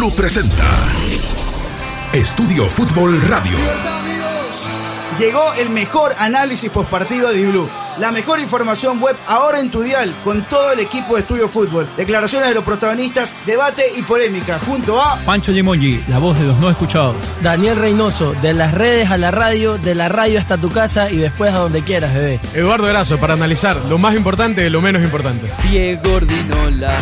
Blue presenta Estudio Fútbol Radio. Llegó el mejor análisis postpartido de Blue. La mejor información web ahora en tu dial con todo el equipo de Estudio Fútbol. Declaraciones de los protagonistas, debate y polémica junto a Pancho Limongi, la voz de los no escuchados. Daniel Reynoso, de las redes a la radio, de la radio hasta tu casa y después a donde quieras, bebé. Eduardo Erazo, para analizar lo más importante de lo menos importante. Diego Ordinola.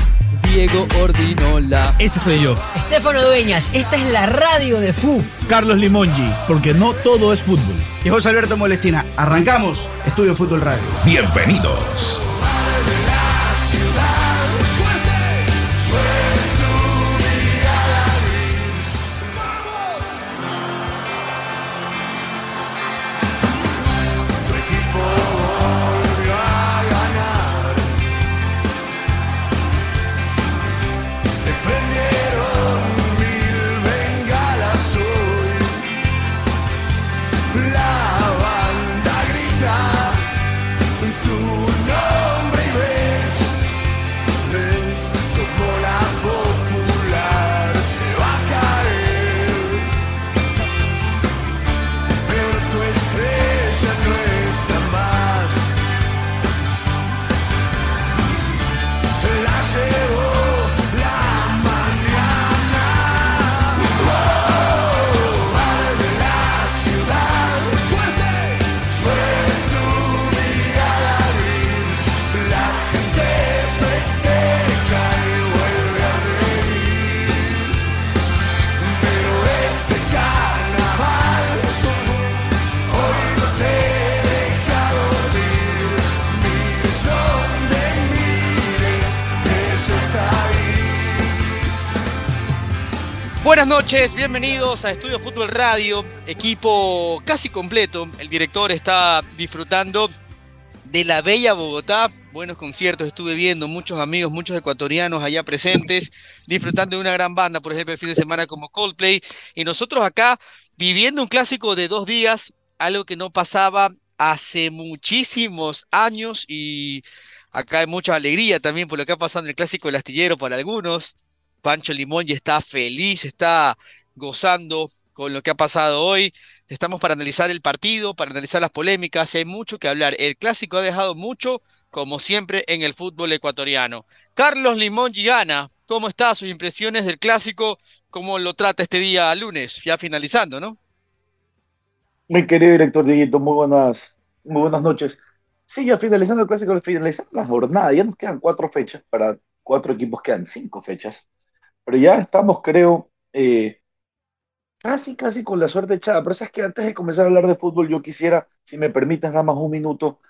Diego Ordinola. Ese soy yo. Estefano Dueñas, esta es la radio de FU. Carlos Limongi, porque no todo es fútbol. y José Alberto Molestina. Arrancamos Estudio Fútbol Radio. Bienvenidos. Buenas noches, bienvenidos a Estudio Fútbol Radio, equipo casi completo. El director está disfrutando de la bella Bogotá. Buenos conciertos estuve viendo, muchos amigos, muchos ecuatorianos allá presentes, disfrutando de una gran banda, por ejemplo, el fin de semana como Coldplay. Y nosotros acá viviendo un clásico de dos días, algo que no pasaba hace muchísimos años y acá hay mucha alegría también por lo que ha pasado en el clásico del astillero para algunos. Pancho Limón ya está feliz, está gozando con lo que ha pasado hoy. Estamos para analizar el partido, para analizar las polémicas, hay mucho que hablar. El clásico ha dejado mucho, como siempre, en el fútbol ecuatoriano. Carlos Limón Gana, ¿cómo está? Sus impresiones del clásico, ¿cómo lo trata este día lunes? Ya finalizando, ¿no? Mi querido director Dieguito, muy buenas, muy buenas noches. Sí, ya finalizando el clásico, finalizando la jornada, ya nos quedan cuatro fechas, para cuatro equipos quedan cinco fechas, pero ya estamos, creo, eh, casi, casi con la suerte echada. Pero es que antes de comenzar a hablar de fútbol, yo quisiera, si me permiten, nada más un minuto,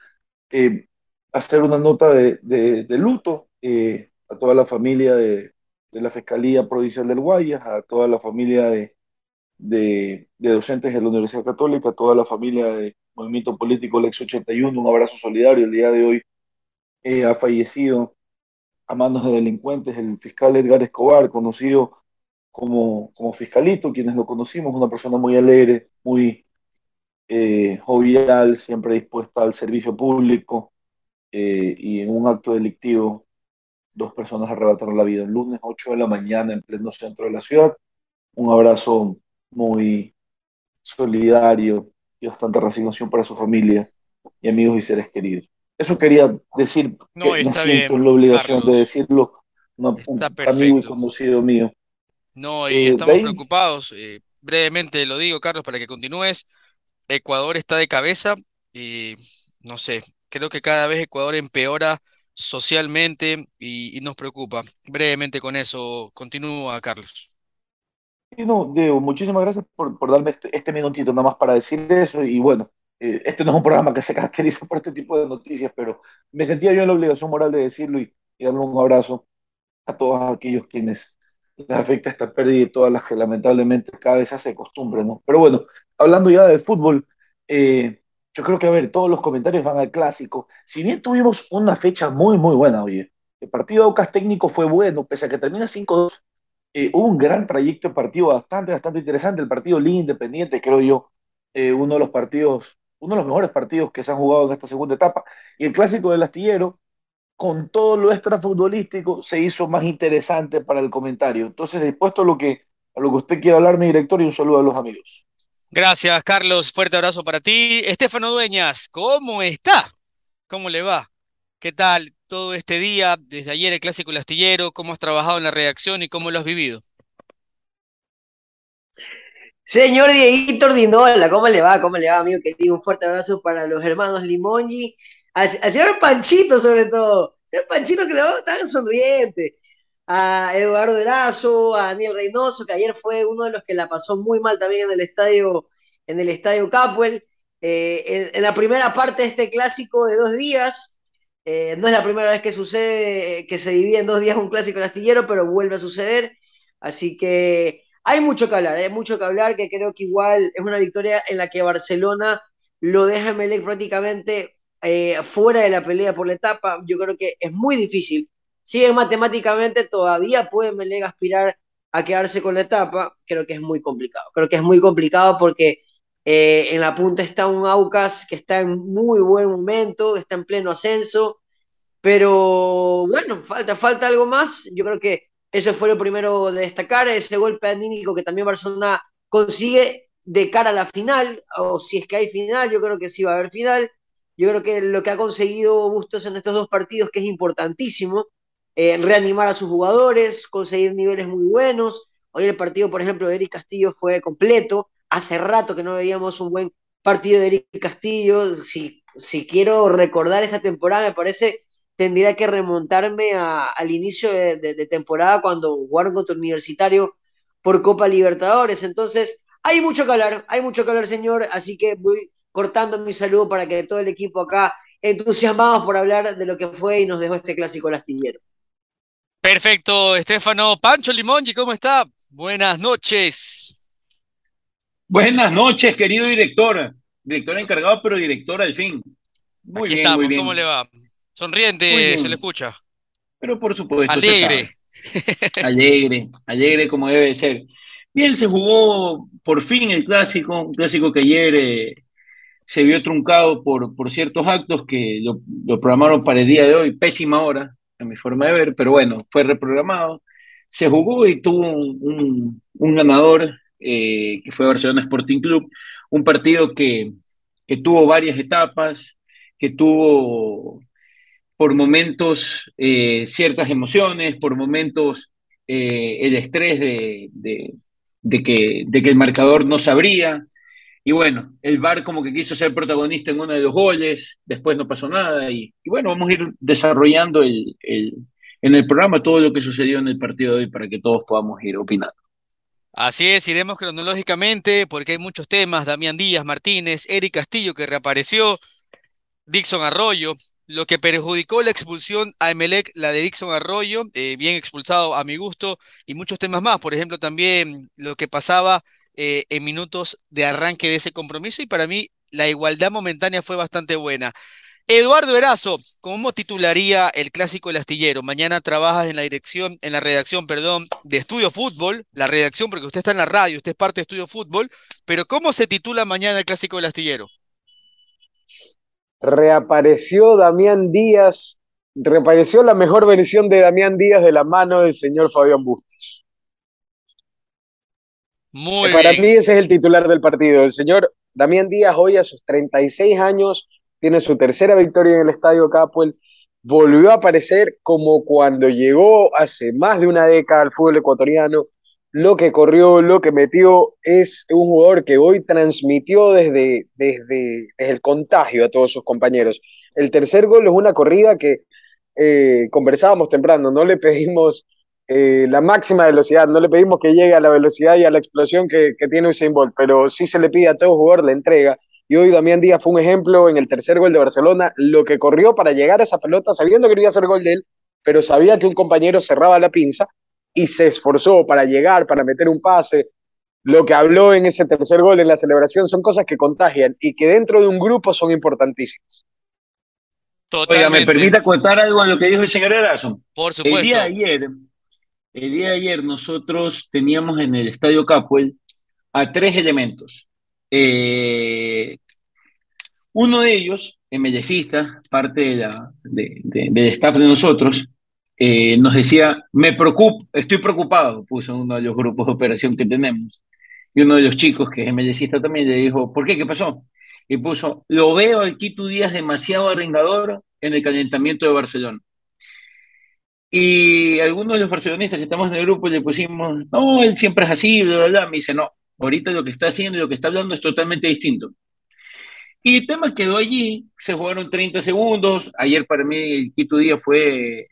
eh, hacer una nota de, de, de luto eh, a toda la familia de, de, la Fiscalía Provincial del Guayas, a toda la familia de, de, docentes de la Universidad Católica, a toda la familia del Movimiento Político Lex 81, un abrazo solidario. El día de hoy ha fallecido a manos de delincuentes el fiscal Edgar Escobar, conocido como, como fiscalito, quienes lo conocimos, una persona muy alegre, muy eh, jovial, siempre dispuesta al servicio público, eh, y en un acto delictivo, dos personas arrebataron la vida el lunes 8 de la mañana en pleno centro de la ciudad. Un abrazo muy solidario y bastante resignación para su familia y amigos y seres queridos. Eso quería decir, no, que está me siento bien, en la obligación Carlos. de decirlo, un Está amigo y conocido mío. No, y Eh, estamos ahí- preocupados. eh, brevemente lo digo, Carlos, para que continúes. Ecuador está de cabeza y no sé, creo que cada vez Ecuador empeora socialmente y, y nos preocupa. Brevemente con eso, continúa, Carlos. Y no, Diego, muchísimas gracias por, por darme este, este minutito nada más para decir eso. Y bueno, eh, este no es un programa que se caracteriza por este tipo de noticias, pero me sentía yo en la obligación moral de decirlo y, y darle un abrazo a todos aquellos quienes les afecta esta pérdida y todas las que lamentablemente cada vez se hace costumbre, ¿no? Pero bueno, hablando ya de fútbol, eh, yo creo que, a ver, todos los comentarios van al clásico. Si bien tuvimos una fecha muy, muy buena, oye, el partido de Aucas técnico fue bueno, pese a que termina 5-2, eh, hubo un gran trayecto de partido bastante, bastante interesante. El partido Liga Independiente, creo yo, eh, uno de los partidos, uno de los mejores partidos que se han jugado en esta segunda etapa. Y el clásico del astillero, con todo lo extrafutbolístico se hizo más interesante para el comentario. Entonces, dispuesto a lo que, a lo que usted quiera hablar, mi director, y un saludo a los amigos. Gracias, Carlos. Fuerte abrazo para ti. Estefano Dueñas, ¿cómo está? ¿Cómo le va? ¿Qué tal todo este día, desde ayer el Clásico El Astillero? ¿Cómo has trabajado en la redacción y cómo lo has vivido? Señor Dieguito Ordinola, ¿cómo le va? ¿Cómo le va, amigo querido? Un fuerte abrazo para los hermanos Limongi, al, señor Panchito sobre todo, señor Panchito que le va tan sonriente, a Eduardo Erazo, a Daniel Reynoso, que ayer fue uno de los que la pasó muy mal también en el estadio, en el estadio Capwell. Eh, en, la primera parte de este clásico de dos días, eh, no es la primera vez que sucede que se divide en dos días un clásico astillero, pero vuelve a suceder. Así que hay mucho que hablar, hay mucho que hablar, que creo que igual es una victoria en la que Barcelona lo deja Melec prácticamente eh, fuera de la pelea por la etapa. Yo creo que es muy difícil. Si es matemáticamente, todavía puede Melec aspirar a quedarse con la etapa. Creo que es muy complicado. Creo que es muy complicado porque eh, en la punta está un Aucas que está en muy buen momento, está en pleno ascenso. Pero bueno, falta, falta algo más. Yo creo que eso fue lo primero de destacar, ese golpe anímico que también Barcelona consigue de cara a la final, o si es que hay final, yo creo que sí va a haber final. Yo creo que lo que ha conseguido Bustos en estos dos partidos, que es importantísimo, eh, reanimar a sus jugadores, conseguir niveles muy buenos. Hoy el partido, por ejemplo, de Eric Castillo fue completo. Hace rato que no veíamos un buen partido de Eric Castillo. Si, si quiero recordar esta temporada, me parece tendría que remontarme al inicio de, temporada cuando jugaron contra Universitario por Copa Libertadores. Entonces, hay mucho que hablar, hay mucho que hablar, señor, así que voy cortando mi saludo para que todo el equipo acá entusiasmados por hablar de lo que fue y nos dejó este clásico lastillero. Perfecto, Estefano. Pancho Limongi, ¿cómo está? Buenas noches. Buenas noches, querido director. Director encargado, pero director al fin. Muy Aquí bien, estamos, muy bien. ¿cómo le va? Sonriente, se le escucha. Pero por supuesto. Alegre. Alegre, alegre como debe ser. Bien, se jugó por fin el clásico, un clásico que ayer eh, se vio truncado por, por ciertos actos que lo, programaron para el día de hoy, pésima hora, a mi forma de ver, pero bueno, fue reprogramado. Se jugó y tuvo un, ganador, eh, que fue Barcelona Sporting Club, un partido que, que tuvo varias etapas, que tuvo por momentos eh, ciertas emociones, por momentos eh, el estrés de, de, que, de que el marcador no sabría. Y bueno, el VAR como que quiso ser protagonista en uno de los goles, después no pasó nada. Y, bueno, vamos a ir desarrollando el, el, en el programa todo lo que sucedió en el partido de hoy para que todos podamos ir opinando. Así es, iremos cronológicamente porque hay muchos temas. Damián Díaz, Martínez, Eric Castillo que reapareció, Dixon Arroyo, lo que perjudicó la expulsión a Emelec, la de Dixon Arroyo, eh, bien expulsado a mi gusto, y muchos temas más. Por ejemplo, también lo que pasaba eh, en minutos de arranque de ese compromiso, y para mí la igualdad momentánea fue bastante buena. Eduardo Erazo, ¿cómo titularía el clásico El Astillero? Mañana trabajas en la dirección, en la redacción, perdón, de Estudio Fútbol, la redacción, porque usted está en la radio, usted es parte de Estudio Fútbol, pero ¿cómo se titula mañana el clásico El Astillero? Reapareció Damián Díaz, reapareció la mejor versión de Damián Díaz de la mano del señor Fabián Bustos. Muy Para mí ese es el titular del partido. El señor Damián Díaz hoy a sus 36 años tiene su tercera victoria en el Estadio Capuel. Volvió a aparecer como cuando llegó hace más de una década al fútbol ecuatoriano lo que corrió, lo que metió, es un jugador que hoy transmitió desde, desde, el contagio a todos sus compañeros. El tercer gol es una corrida que eh, conversábamos temprano, no le pedimos eh, la máxima velocidad, no le pedimos que llegue a la velocidad y a la explosión que, tiene Usain Bolt, pero sí se le pide a todo jugador la entrega. Y hoy Damián Díaz fue un ejemplo en el tercer gol de Barcelona, lo que corrió para llegar a esa pelota, sabiendo que no iba a ser gol de él, pero sabía que un compañero cerraba la pinza y se esforzó para llegar, para meter un pase. Lo que habló en ese tercer gol en la celebración son cosas que contagian y que dentro de un grupo son importantísimas. Oiga, ¿me permite contar algo de lo que dijo el señor Erason? Por supuesto. El día de ayer, el día de ayer nosotros teníamos en el Estadio Capuel a tres elementos. Eh, uno de ellos emellecista, parte de la, de, de, del staff de nosotros, eh, nos decía, me preocupo, estoy preocupado, puso uno de los grupos de operación que tenemos. Y uno de los chicos, que es emellecista también, le dijo, ¿por qué? ¿Qué pasó? Y puso, lo veo al Quito Díaz demasiado arrengador en el calentamiento de Barcelona. Y algunos de los barcelonistas que estamos en el grupo le pusimos, no, él siempre es así, bla, bla, bla. Me dice, no, ahorita lo que está haciendo y lo que está hablando es totalmente distinto. Y el tema quedó allí, se jugaron 30 segundos. Ayer para mí el Quito Díaz fue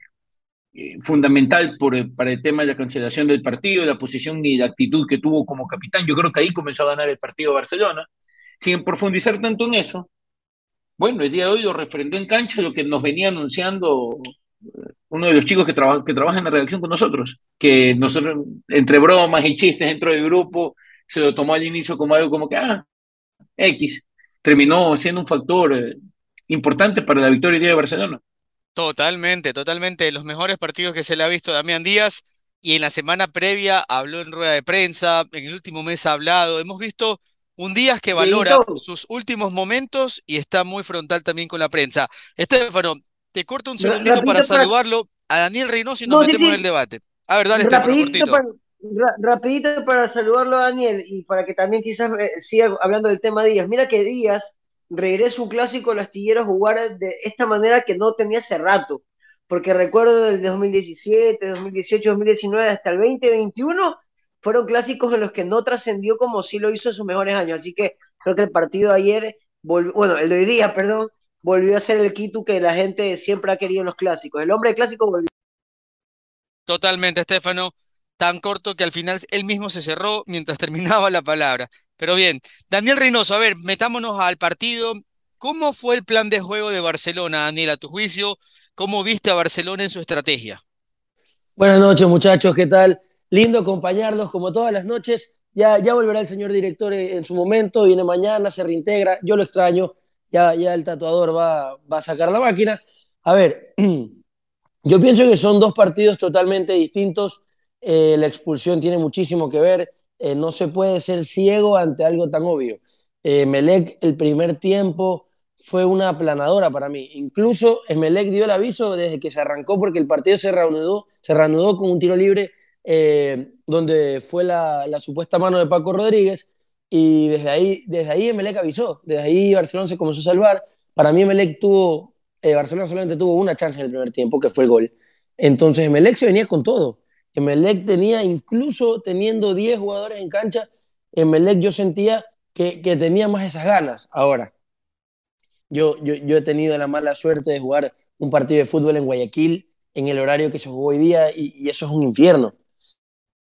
eh, fundamental por, para el tema de la cancelación del partido, la posición y la actitud que tuvo como capitán. Yo creo que ahí comenzó a ganar el partido Barcelona. Sin profundizar tanto en eso, bueno, el día de hoy lo refrendó en cancha lo que nos venía anunciando uno de los chicos que, traba, que trabaja en la redacción con nosotros, que nosotros, entre bromas y chistes dentro del grupo, se lo tomó al inicio como algo como que, ah, X, terminó siendo un factor eh, importante para la victoria de Barcelona. Totalmente, totalmente. Los mejores partidos que se le ha visto a Damián Díaz y en la semana previa habló en rueda de prensa, en el último mes ha hablado. Hemos visto un Díaz que valora sus últimos momentos y está muy frontal también con la prensa. Estefano, te corto un segundito para, saludarlo a Daniel Reynoso y nos metemos en el debate. A ver, dale, rapidito para, rapidito para saludarlo a Daniel y para que también quizás eh, siga hablando del tema Díaz. Mira que Díaz regresa un clásico al astillero jugar de esta manera que no tenía hace rato. Porque recuerdo del 2017, 2018, 2019 hasta el 2021 fueron clásicos en los que no trascendió como sí lo hizo en sus mejores años. Así que creo que el partido de ayer, bueno, el de hoy día, perdón, volvió a ser el Kitu que la gente siempre ha querido en los clásicos. El hombre clásico volvió. Totalmente, Estefano. Tan corto que al final él mismo se cerró mientras terminaba la palabra. Pero bien, Daniel Reynoso, a ver, metámonos al partido. ¿Cómo fue el plan de juego de Barcelona, Daniel, a tu juicio? ¿Cómo viste a Barcelona en su estrategia? Buenas noches, muchachos, ¿qué tal? Lindo acompañarlos como todas las noches. Ya, ya volverá el señor director en su momento, viene mañana, se reintegra. Yo lo extraño, ya, ya el tatuador va, va a sacar la máquina. A ver, yo pienso que son dos partidos totalmente distintos. Eh, la expulsión tiene muchísimo que ver. Eh, no se puede ser ciego ante algo tan obvio. Eh, Melec, el primer tiempo, fue una aplanadora para mí. Incluso Melec dio el aviso desde que se arrancó porque el partido se reanudó, se reanudó con un tiro libre donde fue la, supuesta mano de Paco Rodríguez y desde ahí, desde ahí Emelec avisó, desde ahí Barcelona se comenzó a salvar. Para mí Emelec tuvo, eh, Barcelona solamente tuvo una chance en el primer tiempo, que fue el gol. Entonces Emelec se venía con todo. Emelec tenía, incluso teniendo 10 jugadores en cancha, Emelec yo sentía que, que tenía más esas ganas. Ahora, yo, yo, yo he tenido la mala suerte de jugar un partido de fútbol en Guayaquil en el horario que se jugó hoy día y, eso es un infierno.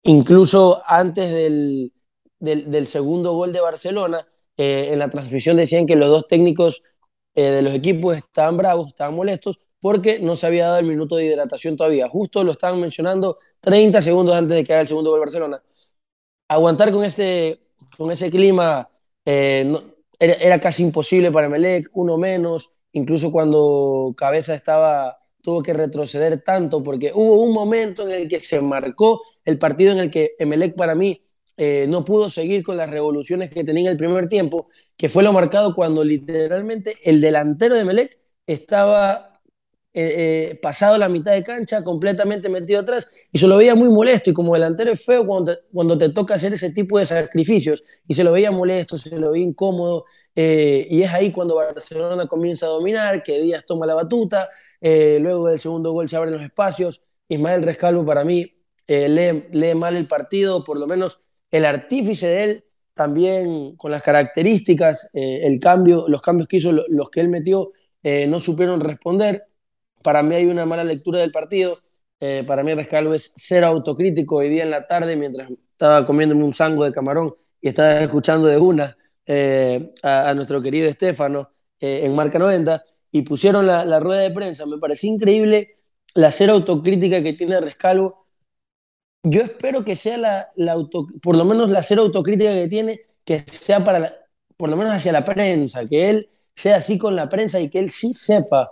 Incluso antes del, del, segundo gol de Barcelona, eh, en la transmisión decían que los dos técnicos eh, de los equipos estaban bravos, estaban molestos, porque no se había dado el minuto de hidratación todavía. Justo lo estaban mencionando 30 segundos antes de que haga el segundo gol Barcelona. Aguantar con ese, con ese clima eh, era, casi imposible para Melec, uno menos, incluso cuando Cabeza estaba, tuvo que retroceder tanto, porque hubo un momento en el que se marcó el partido en el que Emelec para mí eh, no pudo seguir con las revoluciones que tenía en el primer tiempo, que fue lo marcado cuando literalmente el delantero de Melec estaba eh, eh, pasado la mitad de cancha, completamente metido atrás, y se lo veía muy molesto, y como delantero es feo cuando te, toca hacer ese tipo de sacrificios, y se lo veía molesto, se lo veía incómodo, y es ahí cuando Barcelona comienza a dominar, que Díaz toma la batuta, luego del segundo gol se abren los espacios, Ismael Rescalvo para mí lee, lee mal el partido, por lo menos el artífice de él también con las características, eh, el cambio, los cambios que hizo, los que él metió, eh, no supieron responder. Para mí hay una mala lectura del partido. Eh, para mí Rescalvo es ser autocrítico hoy día en la tarde mientras estaba comiéndome un sango de camarón y estaba escuchando de una a, a, nuestro querido Estefano en Marca 90 y pusieron la, rueda de prensa. Me pareció increíble la ser autocrítica que tiene Rescalvo yo espero que sea la, por lo menos la cero autocrítica que tiene, que sea para, la, por lo menos hacia la prensa, que él sea así con la prensa y que él sí sepa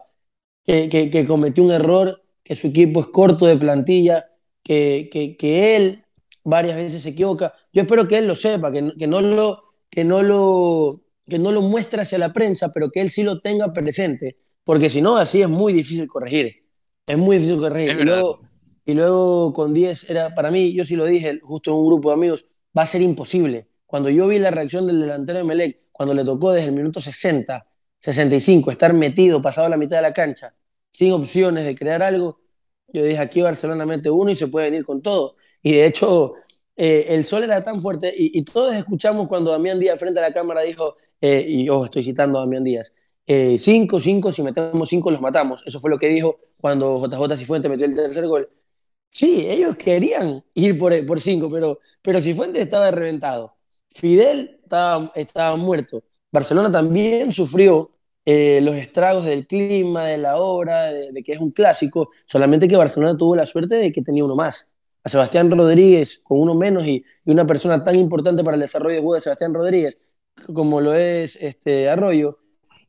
que, que, que cometió un error, que su equipo es corto de plantilla, que, que, él varias veces se equivoca. Yo espero que él lo sepa, que, que no lo, que no lo, que no lo muestre hacia la prensa, pero que él sí lo tenga presente, porque si no, así es muy difícil corregir. Es muy difícil corregir. Es y, luego, y luego con 10 era, para mí, yo sí lo dije justo en un grupo de amigos, va a ser imposible. Cuando yo vi la reacción del delantero de Melec, cuando le tocó desde el minuto 60, 65, estar metido, pasado la mitad de la cancha, sin opciones de crear algo, yo dije, aquí Barcelona mete uno y se puede venir con todo. Y de hecho, eh, el sol era tan fuerte y, todos escuchamos cuando Damián Díaz frente a la cámara dijo, eh, y yo estoy citando a Damián Díaz, eh, cinco, cinco, si metemos cinco los matamos. Eso fue lo que dijo cuando JJ Cifuentes metió el tercer gol. Sí, ellos querían ir por, por cinco, pero, pero estaba reventado. Fidel estaba, estaba muerto. Barcelona también sufrió eh, los estragos del clima, de la hora, de, que es un clásico, solamente que Barcelona tuvo la suerte de que tenía uno más. A Sebastián Rodríguez con uno menos y, y una persona tan importante para el desarrollo de juego de Sebastián Rodríguez como lo es este Arroyo,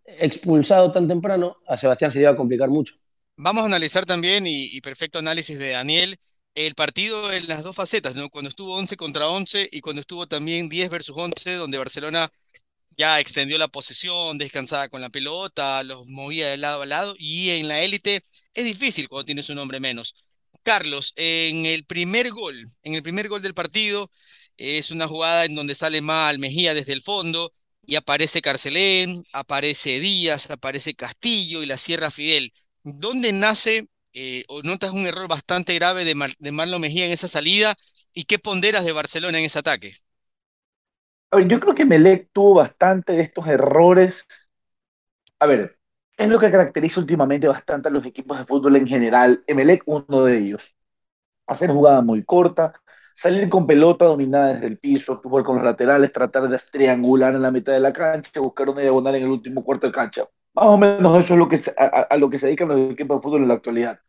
expulsado tan temprano, a Sebastián se iba a complicar mucho. Vamos a analizar también, y, y, perfecto análisis de Daniel, el partido en las dos facetas, ¿no? cuando estuvo 11 contra 11 y cuando estuvo también 10 versus 11, donde Barcelona ya extendió la posesión, descansaba con la pelota, los movía de lado a lado, y en la élite es difícil cuando tienes un hombre menos. Carlos, en el primer gol, en el primer gol del partido, es una jugada en donde sale mal Mejía desde el fondo y aparece Carcelén, aparece Díaz, aparece Castillo y la cierra Fidel. ¿Dónde nace eh, o notas un error bastante grave de, Mar de Mejía en esa salida y qué ponderas de Barcelona en ese ataque? A ver, yo creo que Melec tuvo bastante de estos errores. A ver, es lo que caracteriza últimamente bastante a los equipos de fútbol en general. Emelec, uno de ellos. Hacer jugada muy corta, salir con pelota dominada desde el piso, jugar con los laterales, tratar de triangular en la mitad de la cancha, buscar una diagonal en el último cuarto de cancha. Más o menos eso es lo que, a, lo que se dedican los equipos de fútbol en la actualidad.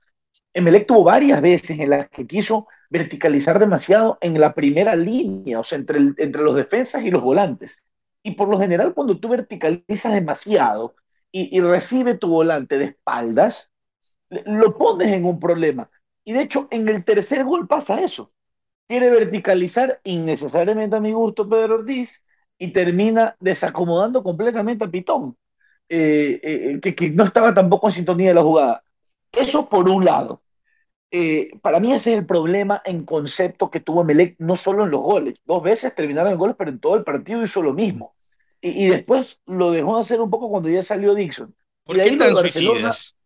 Emelec tuvo varias veces en las que quiso verticalizar demasiado en la primera línea, o sea, entre, entre los defensas y los volantes. Y por lo general, cuando tú verticalizas demasiado y, y recibe tu volante de espaldas, lo pones en un problema. Y de hecho, en el tercer gol pasa eso quiere verticalizar innecesariamente a mi gusto Pedro Ortiz y termina desacomodando completamente a Pitón, eh, eh, que, que, no estaba tampoco en sintonía de la jugada. Eso por un lado. Eh, para mí ese es el problema en concepto que tuvo Melec, no solo en los goles. Dos veces terminaron en goles, pero en todo el partido hizo lo mismo. Y, y después lo dejó de hacer un poco cuando ya salió Dixon. ¿Por y qué ahí tan Barcelona, suicidas?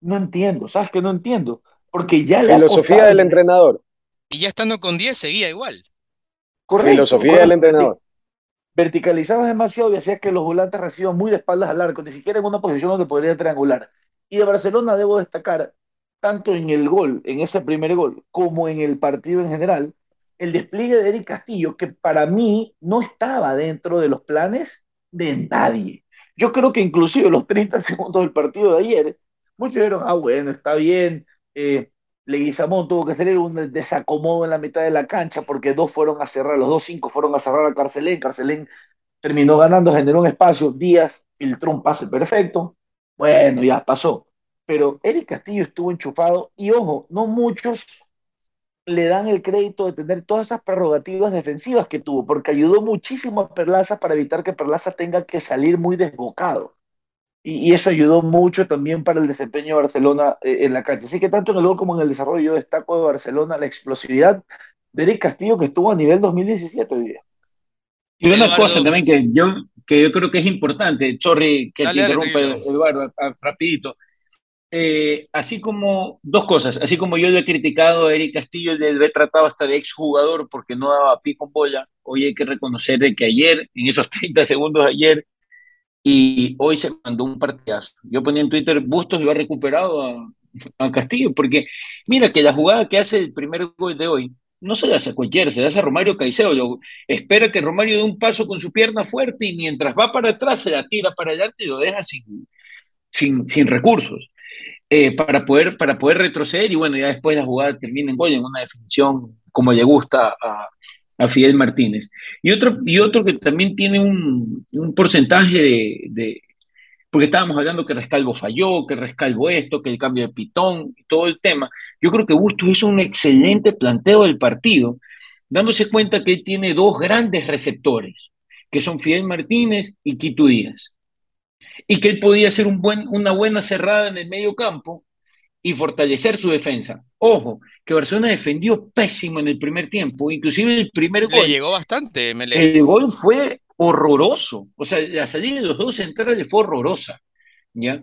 no entiendo, ¿sabes que no entiendo? Porque ya Filosofía costado, del entrenador. Y ya estando con 10 seguía igual. Correcto, Filosofía correcto. del entrenador. Verticalizabas demasiado y hacías que los volantes reciban muy de espaldas al arco, ni siquiera en una posición donde podría triangular. Y de Barcelona debo destacar, tanto en el gol, en ese primer gol, como en el partido en general, el despliegue de Eric Castillo, que para mí no estaba dentro de los planes de nadie. Yo creo que inclusive los 30 segundos del partido de ayer, muchos dijeron, ah, bueno, está bien, eh, Leguizamón tuvo que hacer un desacomodo en la mitad de la cancha porque dos fueron a cerrar, los dos cinco fueron a cerrar a Carcelén, Carcelén terminó ganando, generó un espacio, Díaz filtró un pase perfecto, bueno, ya pasó. Pero Eric Castillo estuvo enchufado y ojo, no muchos le dan el crédito de tener todas esas prerrogativas defensivas que tuvo, porque ayudó muchísimo a Perlaza para evitar que Perlaza tenga que salir muy desbocado y, y, eso ayudó mucho también para el desempeño de Barcelona eh, en la cancha. Así que tanto en el gol como en el desarrollo yo destaco de Barcelona la explosividad de Eric Castillo que estuvo a nivel 2017 hoy día. Y una Eduardo. cosa también que yo, que yo creo que es importante, sorry que dale, te interrumpa Eduardo, rapidito. Eh, así como, dos cosas, así como yo le he criticado a Eric Castillo, le he tratado hasta de exjugador porque no daba pie con bola, hoy hay que reconocer que ayer, en esos 30 segundos de ayer, y hoy se mandó un partidazo. Yo ponía en Twitter, Bustos lo ha recuperado a, a, Castillo, porque mira que la jugada que hace el primer gol de hoy no se la hace a cualquiera, se la hace a Romario Caicedo. Espera que Romario dé un paso con su pierna fuerte y mientras va para atrás se la tira para adelante y lo deja sin, sin, sin recursos. Eh, para, poder, para poder retroceder y bueno, ya después la jugada termina en gol, en una definición como le gusta a, a Fidel Martínez. Y otro, y otro que también tiene un, un porcentaje de, porque estábamos hablando que Rescalvo falló, que Rescalvo esto, que el cambio de Pitón, todo el tema. Yo creo que Bustos hizo un excelente planteo del partido, dándose cuenta que él tiene dos grandes receptores, que son Fidel Martínez y Quito Díaz. Y que él podía hacer un buen, una buena cerrada en el medio campo y fortalecer su defensa. Ojo, que Barcelona defendió pésimo en el primer tiempo, inclusive el primer gol. Le llegó bastante, El gol fue horroroso, o sea, la salida de los dos centrales fue horrorosa, ¿ya?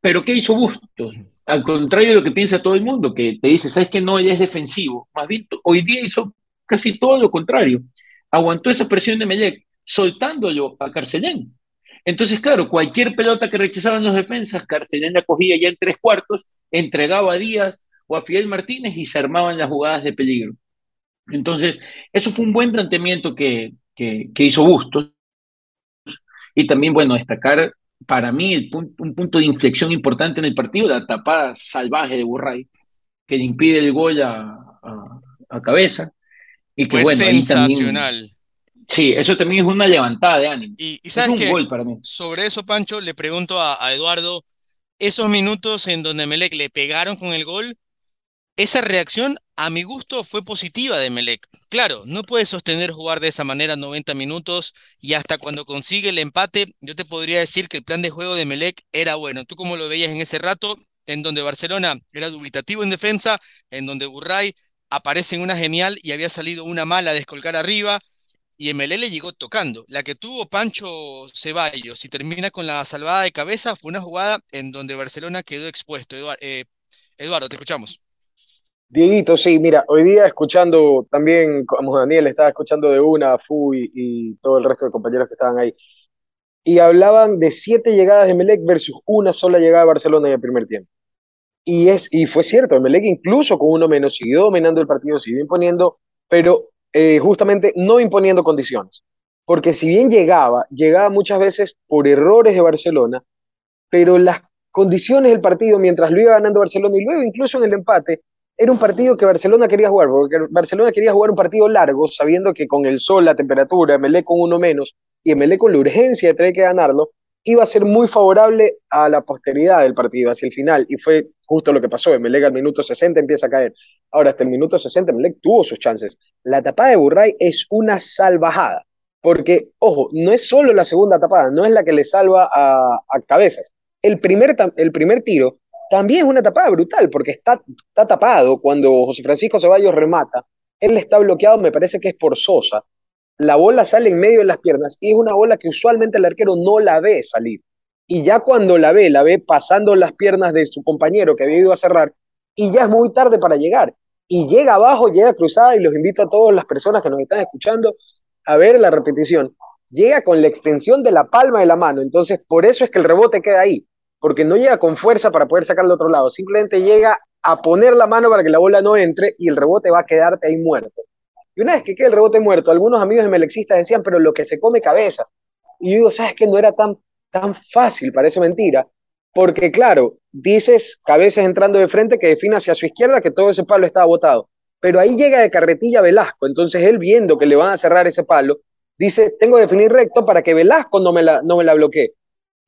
Pero ¿qué hizo Bustos? Al contrario de lo que piensa todo el mundo, que te dice, ¿sabes que no? Él es defensivo. Más bien, hoy día hizo casi todo lo contrario. Aguantó esa presión de Melec, soltándolo a Carcelén. Entonces, claro, cualquier pelota que rechazaban los defensas, Carcelén la cogía ya en tres cuartos, entregaba a Díaz o a Fidel Martínez y se armaban las jugadas de peligro. Entonces, eso fue un buen planteamiento que, que, hizo Bustos. Y también, bueno, destacar para mí un punto de inflexión importante en el partido, la tapada salvaje de Burray, que le impide el gol a, a, cabeza. Y que, Fue sensacional. Sí, eso también es una levantada de ánimo. Y, sabes es un gol para mí. Sobre eso, Pancho, le pregunto a, a Eduardo, esos minutos en donde Melec le pegaron con el gol, esa reacción, a mi gusto, fue positiva de Melec. Claro, no puede sostener jugar de esa manera 90 minutos y hasta cuando consigue el empate, yo te podría decir que el plan de juego de Melec era bueno. ¿Tú cómo lo veías en ese rato? En donde Barcelona era dubitativo en defensa, en donde Burray aparece en una genial y había salido una mala a descolgar arriba, y Melec le llegó tocando. La que tuvo Pancho Ceballos y termina con la salvada de cabeza fue una jugada en donde Barcelona quedó expuesto. Eh, Eduardo te escuchamos. Dieguito, sí, mira, hoy día escuchando también, como Daniel estaba escuchando de una, Fu y, todo el resto de compañeros que estaban ahí, y hablaban de siete llegadas de Melec versus una sola llegada de Barcelona en el primer tiempo. Y, es, y fue cierto, Melec incluso con uno menos siguió dominando el partido, siguió imponiendo, pero eh, justamente no imponiendo condiciones. Porque si bien llegaba, llegaba muchas veces por errores de Barcelona, pero las condiciones del partido mientras lo iba ganando Barcelona y luego incluso en el empate, era un partido que Barcelona quería jugar, porque Barcelona quería jugar un partido largo, sabiendo que con el sol, la temperatura, Melé con uno menos y Melé con la urgencia de tener que ganarlo, iba a ser muy favorable a la posteridad del partido, hacia el final, y fue justo lo que pasó. Emelec al minuto 60 empieza a caer. Ahora, hasta el minuto 60, Emelec tuvo sus chances. La tapada de Burray es una salvajada, porque, ojo, no es solo la segunda tapada, no es la que le salva a, a cabezas. El primer, el primer tiro también es una tapada brutal, porque está, está tapado cuando José Francisco Ceballos remata. Él está bloqueado, me parece que es por Sosa. La bola sale en medio de las piernas y es una bola que usualmente el arquero no la ve salir. Y ya cuando la ve, la ve pasando las piernas de su compañero que había ido a cerrar y ya es muy tarde para llegar. Y llega abajo, llega cruzada y los invito a todas las personas que nos están escuchando a ver la repetición. Llega con la extensión de la palma de la mano, entonces por eso es que el rebote queda ahí porque no llega con fuerza para poder sacar al otro lado, simplemente llega a poner la mano para que la bola no entre y el rebote va a quedarte ahí muerto. Y una vez que queda el rebote muerto, algunos amigos de Melexistas decían, pero lo que se come cabeza. Y yo digo, ¿sabes qué? No era tan, tan fácil, parece mentira, porque claro, dices cabezas entrando de frente que define hacia su izquierda que todo ese palo estaba botado. Pero ahí llega de carretilla Velasco, entonces él viendo que le van a cerrar ese palo, dice, tengo que definir recto para que Velasco no me la, no me la bloquee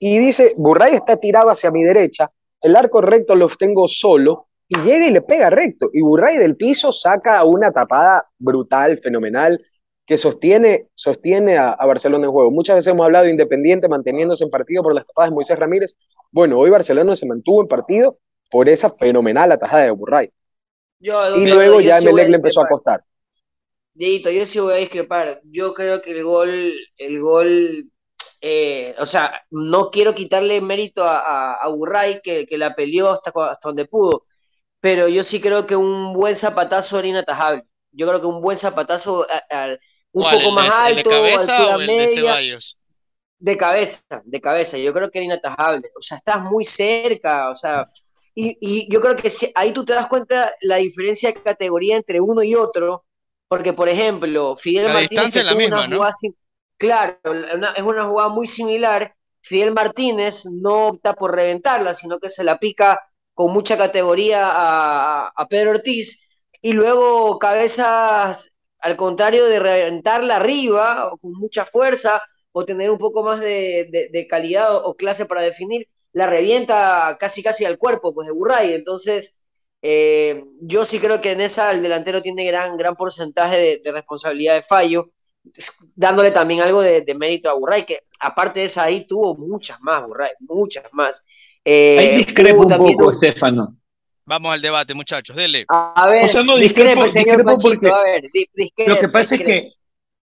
y dice, Burray está tirado hacia mi derecha, el arco recto lo tengo solo, y llega y le pega recto. Y Burray del piso saca una tapada brutal, fenomenal, que sostiene, sostiene a, Barcelona en juego. Muchas veces hemos hablado de Independiente manteniéndose en partido por las tapadas de Moisés Ramírez. Bueno, hoy Barcelona se mantuvo en partido por esa fenomenal atajada de Burray. y luego ya Melec le empezó a costar. Dieguito, yo sí voy a discrepar. Yo creo que el gol, el gol eh, o sea, no quiero quitarle mérito a, a, Burray, que, la peleó hasta, hasta donde pudo, pero yo sí creo que un buen zapatazo era inatajable. Yo creo que un buen zapatazo un poco más alto, de cabeza o de De cabeza, de cabeza. Yo creo que era inatajable. O sea, estás muy cerca, o sea, y, yo creo que ahí tú te das cuenta la diferencia de categoría entre uno y otro, porque por ejemplo, Fidel la Martínez es la misma, ¿no? Claro, es una jugada muy similar. Fidel Martínez no opta por reventarla, sino que se la pica con mucha categoría a, Pedro Ortiz. Y luego Cabezas, al contrario de reventarla arriba, o con mucha fuerza, o tener un poco más de, calidad o, clase para definir, la revienta casi casi al cuerpo pues, de Burray. Entonces, eh, yo sí creo que en esa el delantero tiene gran, gran porcentaje de responsabilidad de fallo dándole también algo de, de mérito a Burray, que aparte de esa ahí tuvo muchas más, Burray, muchas más. Eh, Ahí discrepo un poco, Estefano. Vamos al debate, muchachos, dele. A ver, O sea, no, discrepo- señor discrepo porque a ver, di- discrepe, Lo que pasa es que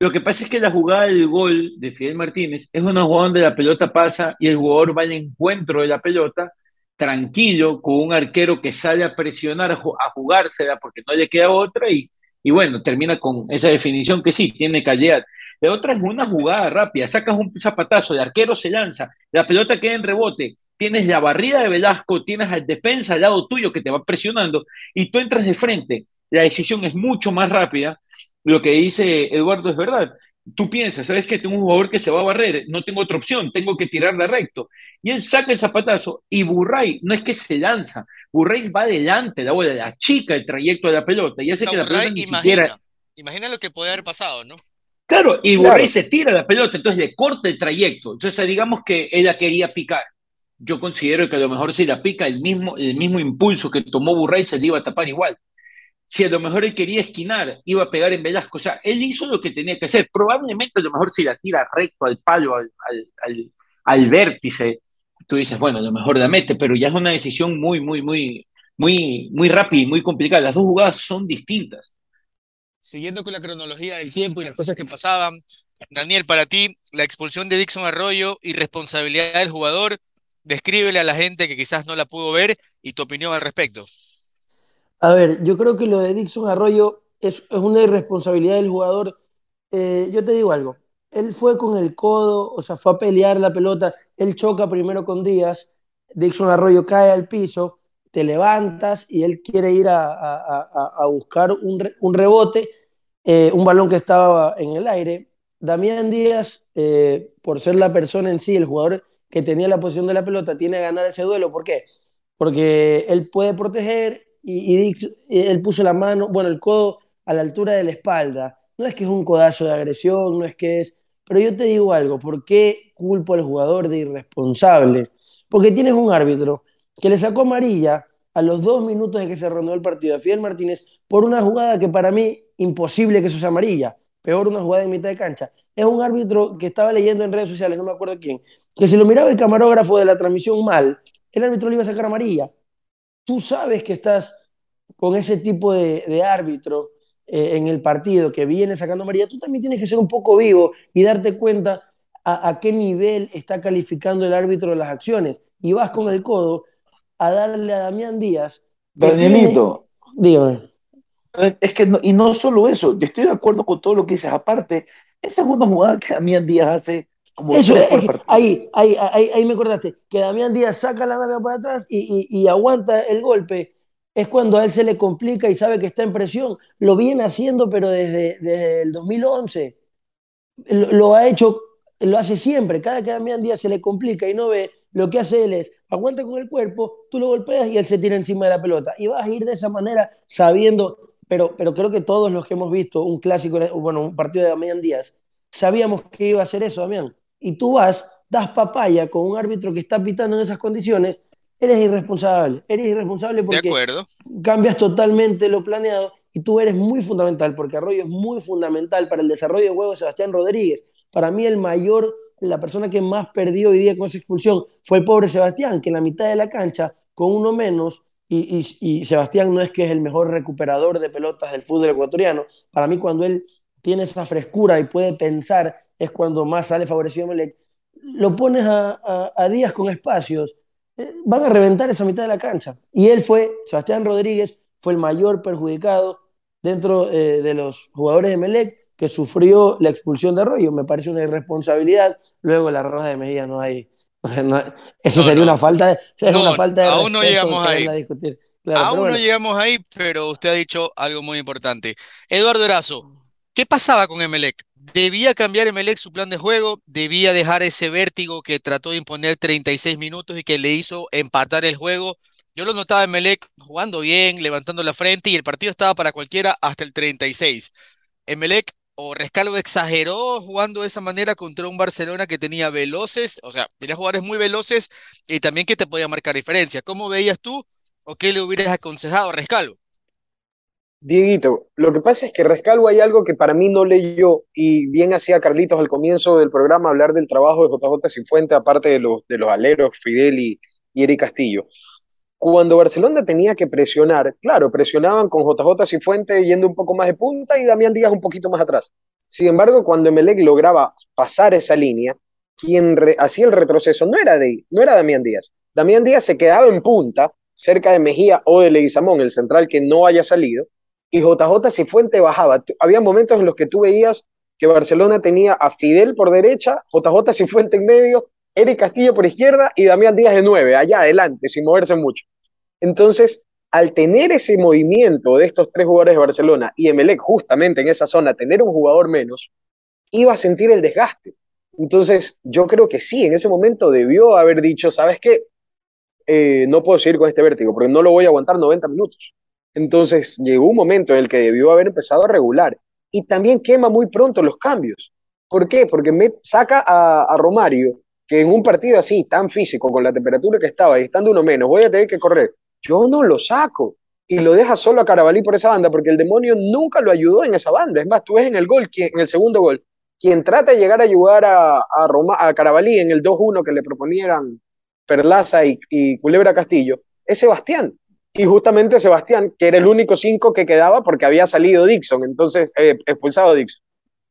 lo que pasa es que la jugada del gol de Fidel Martínez es una jugada donde la pelota pasa y el jugador va al encuentro de la pelota tranquilo con un arquero que sale a presionar, a, ju- a jugársela porque no le queda otra y, y bueno, termina con esa definición que sí, tiene calidad. La otra es una jugada rápida, sacas un zapatazo, el arquero se lanza, la pelota queda en rebote, tienes la barrida de Velasco, tienes al defensa al lado tuyo que te va presionando y tú entras de frente. La decisión es mucho más rápida. Lo que dice Eduardo es verdad. Tú piensas, ¿sabes que Tengo un jugador que se va a barrer, no tengo otra opción, tengo que tirarla recto. Y él saca el zapatazo y Burray no es que se lanza, Burray va adelante, la bola, la chica el trayecto de la pelota y hace O sea, que la pelota Burray ni imagina, siquiera imagina lo que puede haber pasado, ¿no? Claro, y Claro. Borré se tira la pelota, entonces le corta el trayecto. Entonces, digamos que él la quería picar. Yo considero que a lo mejor si la pica, el mismo, el mismo impulso que tomó Burray se le iba a tapar igual. Si a lo mejor él quería esquinar, iba a pegar en Velasco. O sea, él hizo lo que tenía que hacer. Probablemente a lo mejor si la tira recto al palo, al, al, al, vértice, tú dices, bueno, a lo mejor la mete, pero ya es una decisión muy, muy, muy, muy, muy rápida y muy complicada. Las dos jugadas son distintas. Siguiendo con la cronología del tiempo y las cosas que pasaban, Daniel, para ti, la expulsión de Dixon Arroyo y responsabilidad del jugador, descríbele a la gente que quizás no la pudo ver y tu opinión al respecto. A ver, yo creo que lo de Dixon Arroyo es, es una irresponsabilidad del jugador. Eh, yo te digo algo, él fue con el codo, o sea, fue a pelear la pelota, él choca primero con Díaz, Dixon Arroyo cae al piso, te levantas y él quiere ir a, a- a- buscar un, un rebote, eh, un balón que estaba en el aire. Damián Díaz, eh, por ser la persona en sí, el jugador que tenía la posición de la pelota, tiene que ganar ese duelo. ¿Por qué? Porque él puede proteger y, y él puso la mano, bueno, el codo a la altura de la espalda. No es que es un codazo de agresión, no es que es... Pero yo te digo algo, ¿por qué culpo al jugador de irresponsable? Porque tienes un árbitro que le sacó amarilla a los dos minutos de que se reanudó el partido a Fidel Martínez por una jugada que para mí imposible que eso sea amarilla, peor una jugada en mitad de cancha. Es un árbitro que estaba leyendo en redes sociales, no me acuerdo quién, que si lo miraba el camarógrafo de la transmisión mal, el árbitro le iba a sacar amarilla. Tú sabes que estás con ese tipo de, de árbitro eh, en el partido que viene sacando amarilla, tú también tienes que ser un poco vivo y darte cuenta a, a qué nivel está calificando el árbitro las acciones. Y vas con el codo a darle a Damián Díaz. Danielito, tiene- Dígame. es que no, y no solo eso, yo estoy de acuerdo con todo lo que dices. Aparte, esa es una jugada que Damián Díaz hace como Eso, es partido. ahí, ahí, ahí, ahí me acordaste, que Damián Díaz saca la nalga para atrás y, y- y aguanta el golpe. Es cuando a él se le complica y sabe que está en presión. Lo viene haciendo, pero desde, desde el 2011. Lo, lo ha hecho, lo hace siempre. Cada que Damián Díaz se le complica y no ve, lo que hace él es aguanta con el cuerpo, tú lo golpeas y él se tira encima de la pelota. Y vas a ir de esa manera sabiendo, pero, pero creo que todos los que hemos visto un clásico, bueno, un partido de Damián Díaz, sabíamos que iba a hacer eso, Damián. Y tú vas, das papaya con un árbitro que está pitando en esas condiciones, eres irresponsable. Eres irresponsable De porque acuerdo. cambias totalmente lo planeado y tú eres muy fundamental, porque Arroyo es muy fundamental para el desarrollo de juego de Sebastián Rodríguez. Para mí el mayor, la persona que más perdió hoy día con esa expulsión fue el pobre Sebastián, que en la mitad de la cancha, con uno menos, y, Sebastián no es que es el mejor recuperador de pelotas del fútbol ecuatoriano, para mí cuando él tiene esa frescura y puede pensar, es cuando más sale favorecido Melec. Lo pones a, a- Díaz con espacios, eh, van a reventar esa mitad de la cancha. Y él fue, Sebastián Rodríguez, fue el mayor perjudicado dentro eh, de los jugadores de Melec que sufrió la expulsión de Arroyo. Me parece una irresponsabilidad. Luego la roja de Mejía no hay. no eso No, sería no. una falta de, sería una falta de aún no llegamos ahí. Claro, Aún pero no llegamos ahí, pero usted ha dicho algo muy importante. Eduardo Erazo, ¿qué pasaba con Emelec? ¿Debía cambiar Emelec su plan de juego? ¿Debía dejar ese vértigo que trató de imponer 36 minutos y que le hizo empatar el juego? Yo lo notaba Emelec jugando bien, levantando la frente y el partido estaba para cualquiera hasta el 36. Emelec o Rescalvo exageró jugando de esa manera contra un Barcelona que tenía veloces, o sea, tenía jugadores muy veloces y también que te podía marcar diferencia. ¿Cómo veías tú o qué le hubieras aconsejado a Rescalvo? Dieguito, lo que pasa es que Rescalvo hay algo que para mí no leyó y bien hacía Carlitos al comienzo del programa hablar del trabajo de JJ Cifuente, aparte de los, de los aleros Fidel y, y Eric Castillo. Cuando Barcelona tenía que presionar, claro, presionaban con JJ Cifuente yendo un poco más de punta y Damián Díaz un poquito más atrás. Sin embargo, cuando Emelec lograba pasar esa línea, quien hacía el retroceso no era, de, no era Damián Díaz. Damián Díaz se quedaba en punta, cerca de Mejía o de Leguizamón, el central que no haya salido, y JJ Cifuente bajaba. Había momentos en los que tú veías que Barcelona tenía a Fidel por derecha, JJ Cifuente en medio, Eric Castillo por izquierda y Damián Díaz de nueve, allá adelante, sin moverse mucho. Entonces, al tener ese movimiento de estos tres jugadores de Barcelona y Emelec justamente en esa zona, tener un jugador menos, iba a sentir el desgaste. Entonces, yo creo que sí, en ese momento debió haber dicho, ¿sabes qué? Eh, no puedo seguir con este vértigo porque no lo voy a aguantar 90 minutos. Entonces llegó un momento en el que debió haber empezado a regular y también quema muy pronto los cambios. ¿Por qué? Porque me saca a, Romario, que en un partido así, tan físico, con la temperatura que estaba y estando uno menos, voy a tener que correr. Yo no lo saco y lo deja solo a Carabalí por esa banda, porque el demonio nunca lo ayudó en esa banda. Es más, tú ves en el gol, en el segundo gol, quien trata de llegar a ayudar a, a, Roma, a Carabalí en el 2-1 que le proponían Perlaza y, y Culebra Castillo, es Sebastián y justamente Sebastián, que era el único cinco que quedaba porque había salido Dixon, entonces eh, expulsado Dixon.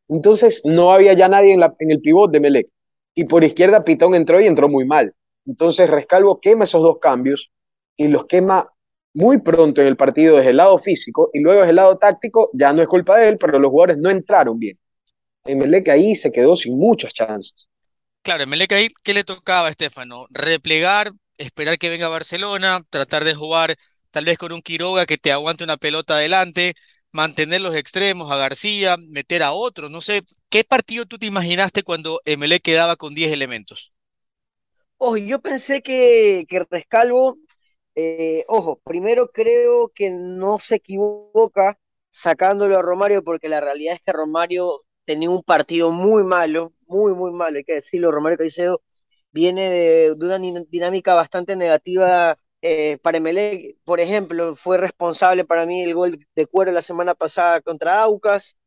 Entonces no había ya nadie en, la, en el pivot de Melec. Y por izquierda Pitón entró y entró muy mal. Entonces Rescalvo quema esos dos cambios y los quema muy pronto en el partido desde el lado físico y luego desde el lado táctico ya no es culpa de él, pero los jugadores no entraron bien. Melec ahí se quedó sin muchas chances. Claro, Melec ahí, ¿qué le tocaba a Estefano? Replegar, esperar que venga Barcelona, tratar de jugar tal vez con un Quiroga que te aguante una pelota adelante, mantener los extremos a García, meter a otro, no sé, ¿qué partido tú te imaginaste cuando MLE quedaba con 10 elementos? Ojo, yo pensé que, Rescalvo, eh, ojo, primero creo que no se equivoca sacándolo a Romario porque la realidad es que Romario tenía un partido muy malo, muy, muy malo, hay que decirlo, Romario Caicedo viene de una dinámica bastante negativa eh, para Emelec, por ejemplo, fue responsable para mí el gol de cuero la semana pasada contra Aucas.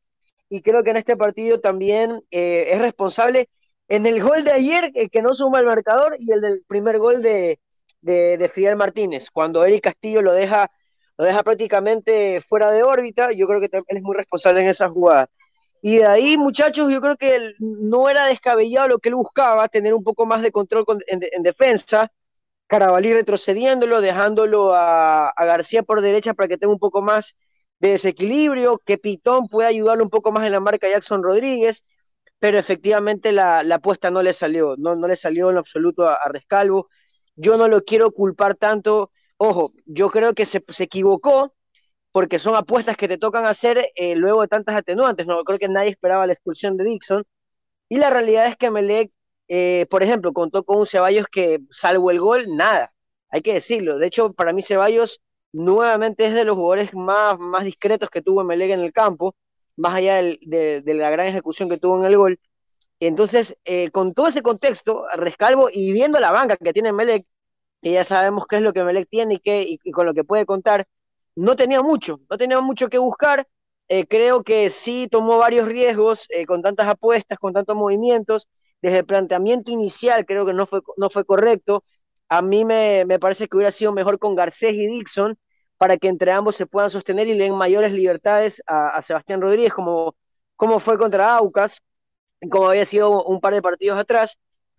Y creo que en este partido también eh, es responsable en el gol de ayer, eh, que no suma el marcador, y el del primer gol de, de, Fidel Martínez, cuando Eric Castillo lo deja, lo deja prácticamente fuera de órbita. Yo creo que también es muy responsable en esa jugada. Y de ahí, muchachos, yo creo que no era descabellado lo que él buscaba, tener un poco más de control en defensa Carabalí retrocediéndolo, dejándolo a, García por derecha para que tenga un poco más de desequilibrio, que Pitón pueda ayudarlo un poco más en la marca Jackson Rodríguez, pero efectivamente la, apuesta no le salió, no, no le salió en absoluto a, Rescalvo. Yo no lo quiero culpar tanto, ojo, yo creo que se, equivocó porque son apuestas que te tocan hacer eh, luego de tantas atenuantes, no creo que nadie esperaba la expulsión de Dixon, y la realidad es que Melec eh, por ejemplo, contó con un Ceballos que, salvo el gol, nada, hay que decirlo. De hecho, para mí Ceballos nuevamente es de los jugadores más, más discretos que tuvo Melega en el campo, más allá de, la gran ejecución que tuvo en el gol. Entonces, eh, con todo ese contexto, Rescalvo y viendo la banca que tiene Melec, que ya sabemos qué es lo que Melec tiene y, qué, y, con lo que puede contar, no tenía mucho, no tenía mucho que buscar. Eh, creo que sí tomó varios riesgos con tantas apuestas, con tantos movimientos, desde el planteamiento inicial creo que no fue, no fue correcto. A mí me, parece que hubiera sido mejor con Garcés y Dixon para que entre ambos se puedan sostener y le den mayores libertades a, Sebastián Rodríguez, como, como fue contra Aucas, como había sido un par de partidos atrás.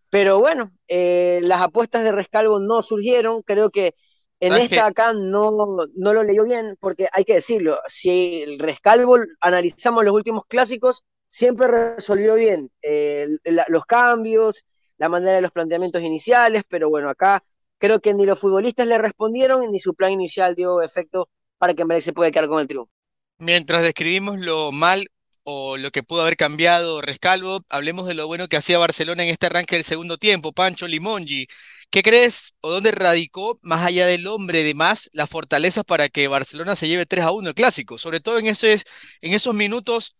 Pero bueno, eh, las apuestas de Rescalvo no surgieron. Creo que en esta acá no, no lo leyó bien, porque hay que decirlo, si el Rescalvo analizamos los últimos clásicos, siempre resolvió bien eh, los cambios, la manera de los planteamientos iniciales, pero bueno, acá creo que ni los futbolistas le respondieron ni su plan inicial dio efecto para que Melec se pueda quedar con el triunfo. Mientras describimos lo mal o lo que pudo haber cambiado Rescalvo, hablemos de lo bueno que hacía Barcelona en este arranque del segundo tiempo, Pancho Limongi. ¿Qué crees o dónde radicó, más allá del hombre de más, las fortalezas para que Barcelona se lleve 3 a 1 el clásico? Sobre todo en esos, en esos minutos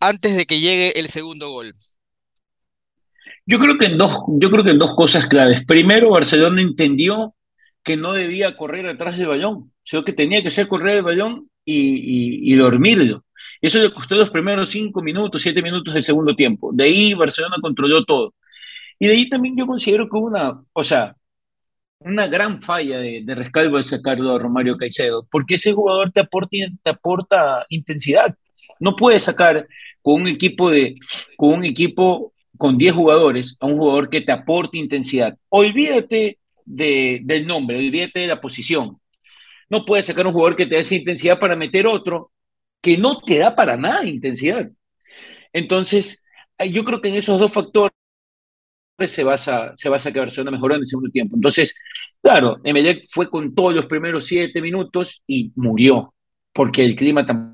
antes de que llegue el segundo gol? Yo creo que en dos, yo creo que en dos cosas claves. Primero, Barcelona entendió que no debía correr atrás del balón, sino que tenía que ser correr el balón y, y, dormirlo. Eso le costó los primeros cinco minutos, siete minutos del segundo tiempo. De ahí Barcelona controló todo. Y de ahí también yo considero que una, o sea, una gran falla de, de Rescalvo de sacarlo a Romario Caicedo, porque ese jugador te aporta, te aporta intensidad. No puedes sacar con un equipo de, con un equipo con 10 jugadores a un jugador que te aporte intensidad. Olvídate de, del nombre, olvídate de la posición. No puedes sacar un jugador que te dé esa intensidad para meter otro que no te da para nada intensidad. Entonces, yo creo que en esos dos factores se basa, se basa que Barcelona mejoró en el segundo tiempo. Entonces, claro, Emelec fue con todos los primeros siete minutos y murió, porque el clima tampoco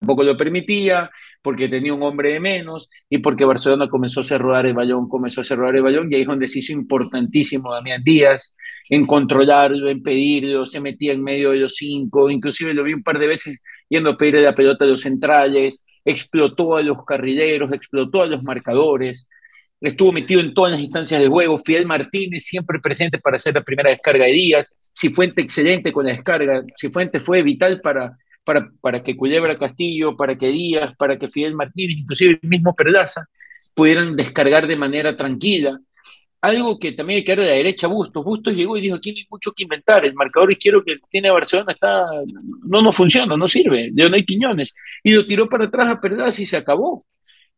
lo permitía, porque tenía un hombre de menos y porque Barcelona comenzó a hacer rodar el balón, comenzó a hacer rodar el balón y ahí es donde se hizo importantísimo Damián Díaz en controlarlo, en pedirlo, se metía en medio de los cinco, inclusive lo vi un par de veces yendo a pedir la pelota a los centrales, explotó a los carrileros, explotó a los marcadores, estuvo metido en todas las instancias del juego. Fidel Martínez siempre presente para hacer la primera descarga de Díaz. Cifuente excelente con la descarga. Cifuente fue vital para, para, para que Culebra Castillo, para que Díaz, para que Fidel Martínez, inclusive el mismo Perlaza, pudieran descargar de manera tranquila. Algo que también hay que darle a la derecha a Bustos. Bustos llegó y dijo, aquí no hay mucho que inventar. El marcador izquierdo que tiene Barcelona está, no, no funciona, no sirve. Hay Quiñones. Y lo tiró para atrás a Perlaza y se acabó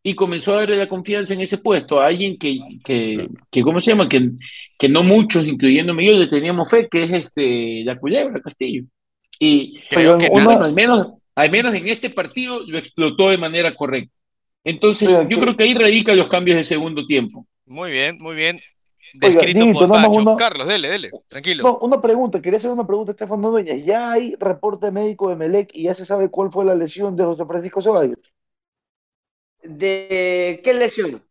y comenzó a darle la confianza en ese puesto a alguien que, que, que ¿cómo se llama? Que, que no muchos, incluyéndome yo, le teníamos fe, que es este, la Culebra Castillo. Y creo que al, menos, al menos en este partido lo explotó de manera correcta. Entonces, yo creo que ahí radican los cambios de segundo tiempo. Muy bien, muy bien. Descrito por Pacho. Carlos, dele, dele, tranquilo. una pregunta, quería hacer una pregunta a Estefano Dueñas. ¿Ya hay reporte médico de Melec y ya se sabe cuál fue la lesión de José Francisco Ceballos? ¿De qué lesión?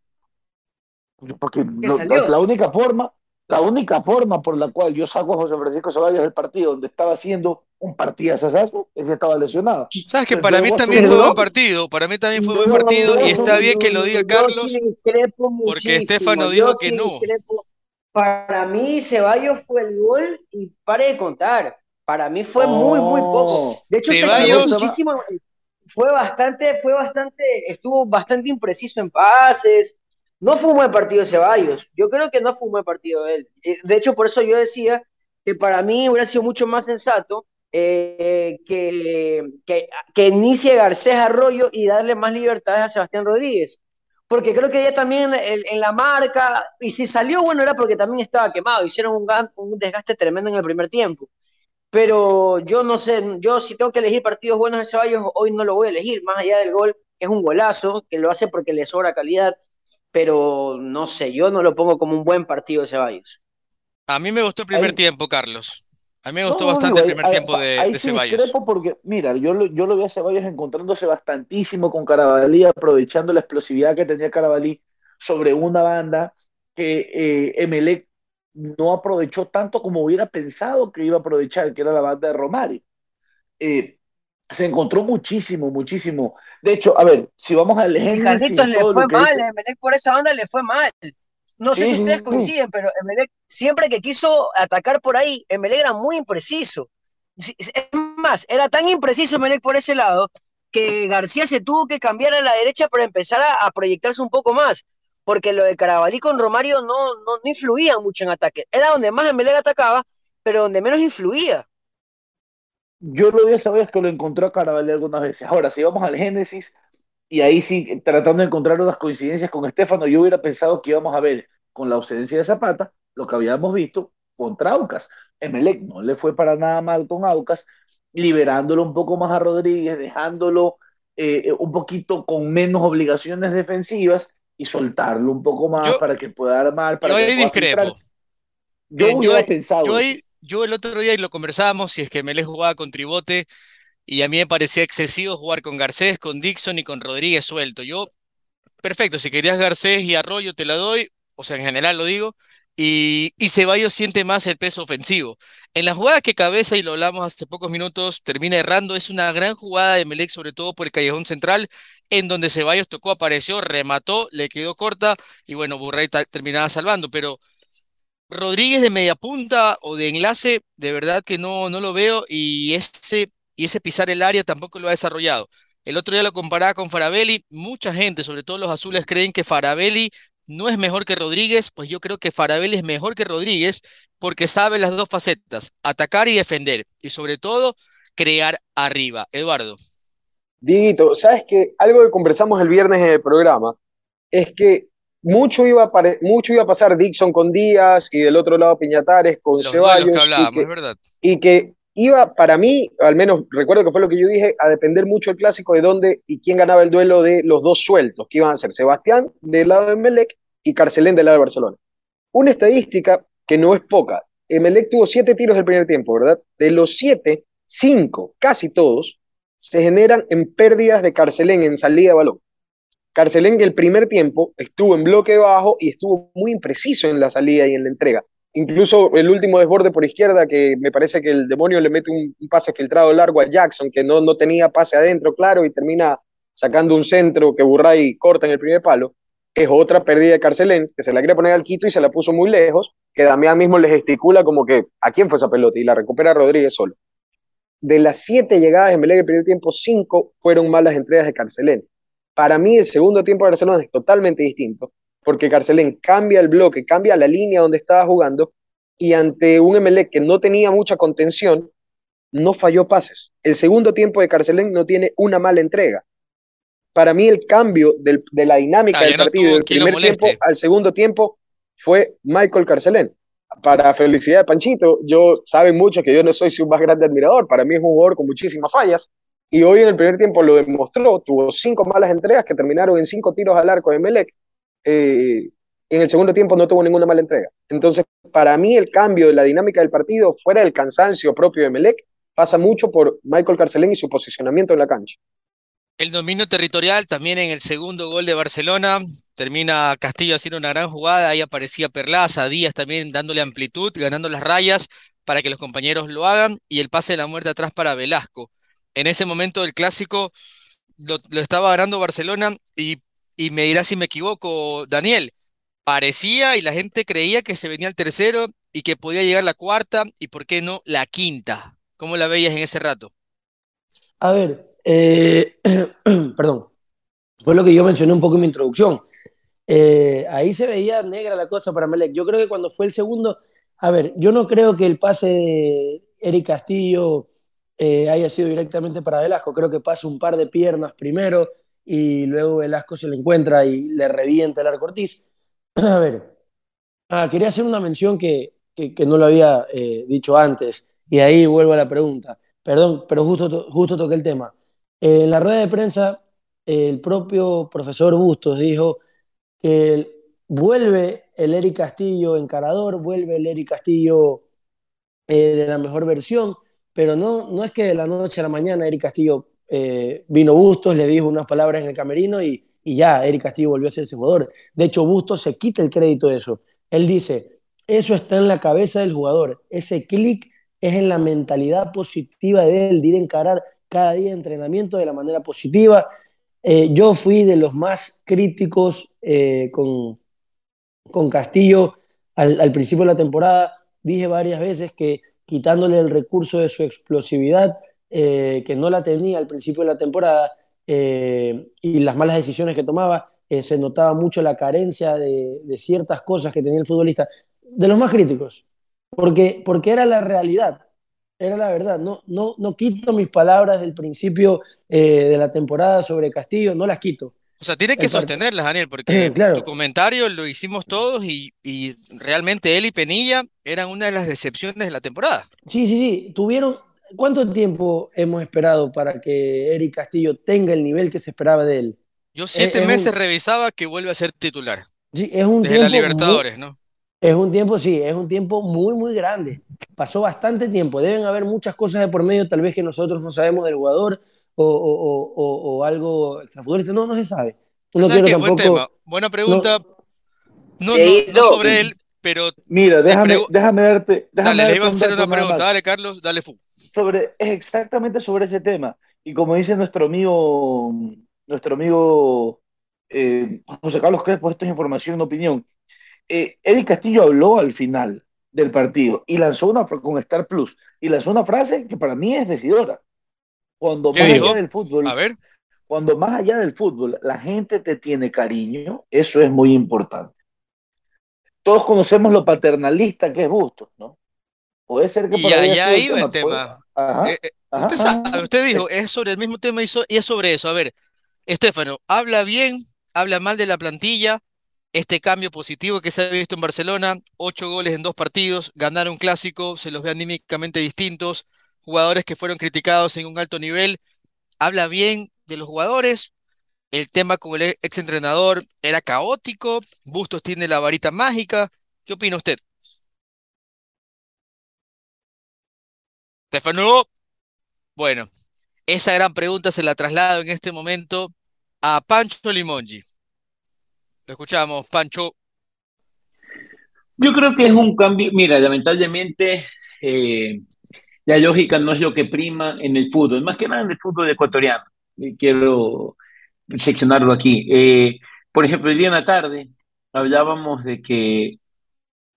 Porque la única forma, la única forma por la cual yo saco a José Francisco Ceballos del partido donde estaba haciendo un partido asasazo es que estaba lesionado. Sabes que para mí también fue buen partido, para mí también fue buen partido y está bien que lo diga Carlos porque Estefano dijo que no. Para mí Ceballos fue el gol y pare de contar. Para mí fue muy, muy poco. De hecho, Ceballos, muchísimo fue bastante, fue bastante, estuvo bastante impreciso en pases. No fue un buen partido de Ceballos. Yo creo que no fue un buen partido de él. Eh, de hecho, por eso yo decía que para mí hubiera sido mucho más sensato eh, que, que, que, inicie Garcés Arroyo y darle más libertades a Sebastián Rodríguez. Porque creo que ya también en, la marca, y si salió bueno era porque también estaba quemado, hicieron un, un desgaste tremendo en el primer tiempo pero yo no sé, yo si tengo que elegir partidos buenos de Ceballos, hoy no lo voy a elegir, más allá del gol, es un golazo, que lo hace porque le sobra calidad, pero no sé, yo no lo pongo como un buen partido de Ceballos. A mí me gustó el primer tiempo, Carlos. A mí me gustó bastante el primer tiempo de, ahí de Ceballos. porque, mira, yo lo, yo lo vi a Ceballos encontrándose bastantísimo con Carabalí, aprovechando la explosividad que tenía Carabalí sobre una banda que eh, Emelec no aprovechó tanto como hubiera pensado que iba a aprovechar, que era la banda de Romario. Eh, se encontró muchísimo, muchísimo. De hecho, a ver, si vamos al ejemplo. Carlitos le fue mal, Emelec por esa banda le fue mal. No sé si ustedes coinciden, pero Emelec, siempre que quiso atacar por ahí, Emelec era muy impreciso. Es más, era tan impreciso Emelec por ese lado que García se tuvo que cambiar a la derecha para empezar a proyectarse un poco más porque lo de Carabalí con Romario no, no, influía mucho en ataque. Era donde más Emelec atacaba, pero donde menos influía. Yo lo vi esa vez que lo encontró a Carabalí algunas veces. Ahora, si vamos al Génesis, y ahí sí, tratando de encontrar unas coincidencias con Estefano, yo hubiera pensado que íbamos a ver con la ausencia de Zapata lo que habíamos visto contra Aucas. Emelec no le fue para nada mal con Aucas, liberándolo un poco más a Rodríguez, dejándolo eh, un poquito con menos obligaciones defensivas y soltarlo un poco más para que pueda armar. Para yo ahí discrepo. Yo hubiera pensado. Yo, el otro día y lo conversábamos, si es que Melé jugaba con Tribote y a mí me parecía excesivo jugar con Garcés, con Dixon y con Rodríguez suelto. Yo, perfecto, si querías Garcés y Arroyo te la doy, o sea, en general lo digo, y, y Ceballos siente más el peso ofensivo. En la jugada que cabeza, y lo hablamos hace pocos minutos, termina errando, es una gran jugada de Melec, sobre todo por el callejón central, en donde Ceballos tocó, apareció, remató, le quedó corta y bueno, Burray terminaba salvando, pero Rodríguez de media punta o de enlace, de verdad que no, no lo veo y ese y ese pisar el área tampoco lo ha desarrollado. El otro día lo comparaba con Farabelli. Mucha gente, sobre todo los azules, creen que Farabelli no es mejor que Rodríguez. Pues yo creo que Farabelli es mejor que Rodríguez porque sabe las dos facetas, atacar y defender. Y sobre todo, crear arriba. Eduardo. Diguito, ¿sabes qué? Algo que conversamos el viernes en el programa es que mucho iba, a mucho iba a pasar Dixon con Díaz y del otro lado Piñatares con Ceballos. es verdad. Y que iba para mí, al menos recuerdo que fue lo que yo dije, a depender mucho el clásico de dónde y quién ganaba el duelo de los dos sueltos, que iban a ser Sebastián del lado de Melec y Carcelén del lado de Barcelona. Una estadística que no es poca. Melec tuvo siete tiros del primer tiempo, ¿verdad? De los siete, cinco, casi todos, se generan en pérdidas de Carcelén en salida de balón. Carcelén el primer tiempo estuvo en bloque bajo y estuvo muy impreciso en la salida y en la entrega incluso el último desborde por izquierda, que me parece que el demonio le mete un, pase filtrado largo a Jackson, que no, no tenía pase adentro, claro, y termina sacando un centro que Burray corta en el primer palo, es otra pérdida de Carcelén, que se la quería poner al Quito y se la puso muy lejos, que Damián mismo le gesticula como que, ¿a quién fue esa pelota? Y la recupera Rodríguez solo. De las siete llegadas en Belén el primer tiempo, cinco fueron malas entregas de Carcelén. Para mí, el segundo tiempo de Barcelona es totalmente distinto porque Carcelén cambia el bloque, cambia la línea donde estaba jugando y ante un MLE que no tenía mucha contención, no falló pases. El segundo tiempo de Carcelén no tiene una mala entrega. Para mí el cambio de la dinámica del partido del primer tiempo al segundo tiempo fue Michael Carcelén. Para felicidad de Panchito, yo saben mucho que yo no soy su más grande admirador, para mí es un jugador con muchísimas fallas, y hoy en el primer tiempo lo demostró, tuvo cinco malas entregas que terminaron en cinco tiros al arco de Melec, eh, en el segundo tiempo no tuvo ninguna mala entrega. Entonces, para mí el cambio de la dinámica del partido, fuera del cansancio propio de Melec, pasa mucho por Michael Carcelén y su posicionamiento en la cancha. El dominio territorial también en el segundo gol de Barcelona. Termina Castillo haciendo una gran jugada. Ahí aparecía Perlaza, Díaz también dándole amplitud, ganando las rayas para que los compañeros lo hagan. Y el pase de la muerte atrás para Velasco. En ese momento del clásico lo, estaba ganando Barcelona y y me dirá si me equivoco, Daniel, parecía y la gente creía que se venía el tercero y que podía llegar la cuarta y por qué no la quinta. ¿Cómo la veías en ese rato? A ver, eh, perdón, fue lo que yo mencioné un poco en mi introducción. Eh, ahí se veía negra la cosa para Melec. Yo creo que cuando fue el segundo, a ver, yo no creo que el pase de Eric Castillo eh, haya sido directamente para Velasco. Creo que pasa un par de piernas primero y luego Velasco se le encuentra y le revienta el arco Ortiz. A ver, ah, quería hacer una mención que, que, no lo había eh, dicho antes, y ahí vuelvo a la pregunta. Perdón, pero justo, justo toqué el tema. en la rueda de prensa, el propio profesor Bustos dijo que vuelve el Eric Castillo encarador, vuelve el Eric Castillo eh, de la mejor versión, pero no, no es que de la noche a la mañana Eric Castillo eh, vino Bustos, le dijo unas palabras en el camerino y, ya, Eric Castillo volvió a ser ese jugador. De hecho, Bustos se quita el crédito de eso. Él dice, eso está en la cabeza del jugador, ese clic es en la mentalidad positiva de él, de ir a encarar cada día de entrenamiento de la manera positiva. Eh, yo fui de los más críticos eh, con, con Castillo al principio de la temporada. Dije varias veces que quitándole el recurso de su explosividad, eh, que no la tenía al principio de la temporada eh, y las malas decisiones que tomaba, eh, se notaba mucho la carencia de, ciertas cosas que tenía el futbolista, de los más críticos, porque, porque era la realidad, era la verdad. No, no, no quito mis palabras del principio de la temporada sobre Castillo, no las quito. O sea, tiene que sostenerlas, Daniel, porque tu comentario lo hicimos todos y, y, realmente él y Penilla eran una de las decepciones de la temporada. Sí, sí, sí. Tuvieron, ¿Cuánto tiempo hemos esperado para que Eric Castillo tenga el nivel que se esperaba de él? Yo siete meses revisaba que vuelve a ser titular. Sí, es un Desde tiempo. la Libertadores, ¿no? Es un tiempo, sí, es un tiempo muy, muy grande. Pasó bastante tiempo. Deben haber muchas cosas de por medio, tal vez que nosotros no sabemos del jugador o, o, o, o algo extrafutbolista. No, no se sabe. No quiero tampoco, buen tema. Buena pregunta. No, no, sobre él, pero. Mira, déjame, déjame darte. Déjame dale, le iba a hacer una pregunta. Dale, Carlos, dale, fu sobre, es exactamente sobre ese tema. Y como dice nuestro amigo, nuestro amigo eh, José Carlos Crespo, esto es información, no opinión. Eh, Eric Castillo habló al final del partido y lanzó una con Star Plus y lanzó una frase que para mí es decidora. Cuando ¿Qué más allá del fútbol, A ver. cuando más allá del fútbol la gente te tiene cariño, eso es muy importante. Todos conocemos lo paternalista que es Bustos, ¿no? Puede ser que Y por allá iba el tema. Ajá, Eh, eh, ajá, usted sabe, usted dijo, es sobre el mismo tema y, so- y es sobre eso. A ver, Estefano, habla bien, habla mal de la plantilla, este cambio positivo que se ha visto en Barcelona, ocho goles en dos partidos, ganar un clásico, se los ve anímicamente distintos, jugadores que fueron criticados en un alto nivel, habla bien de los jugadores, el tema con el ex entrenador era caótico, Bustos tiene la varita mágica, ¿qué opina usted? Estefano, bueno, esa gran pregunta se la traslado en este momento a Pancho Limongi. Lo escuchamos, Pancho. Yo creo que es un cambio, mira, lamentablemente eh, la lógica no es lo que prima en el fútbol, más que nada en el fútbol ecuatoriano. Y quiero seccionarlo aquí. Eh, por ejemplo, el día en la tarde hablábamos de que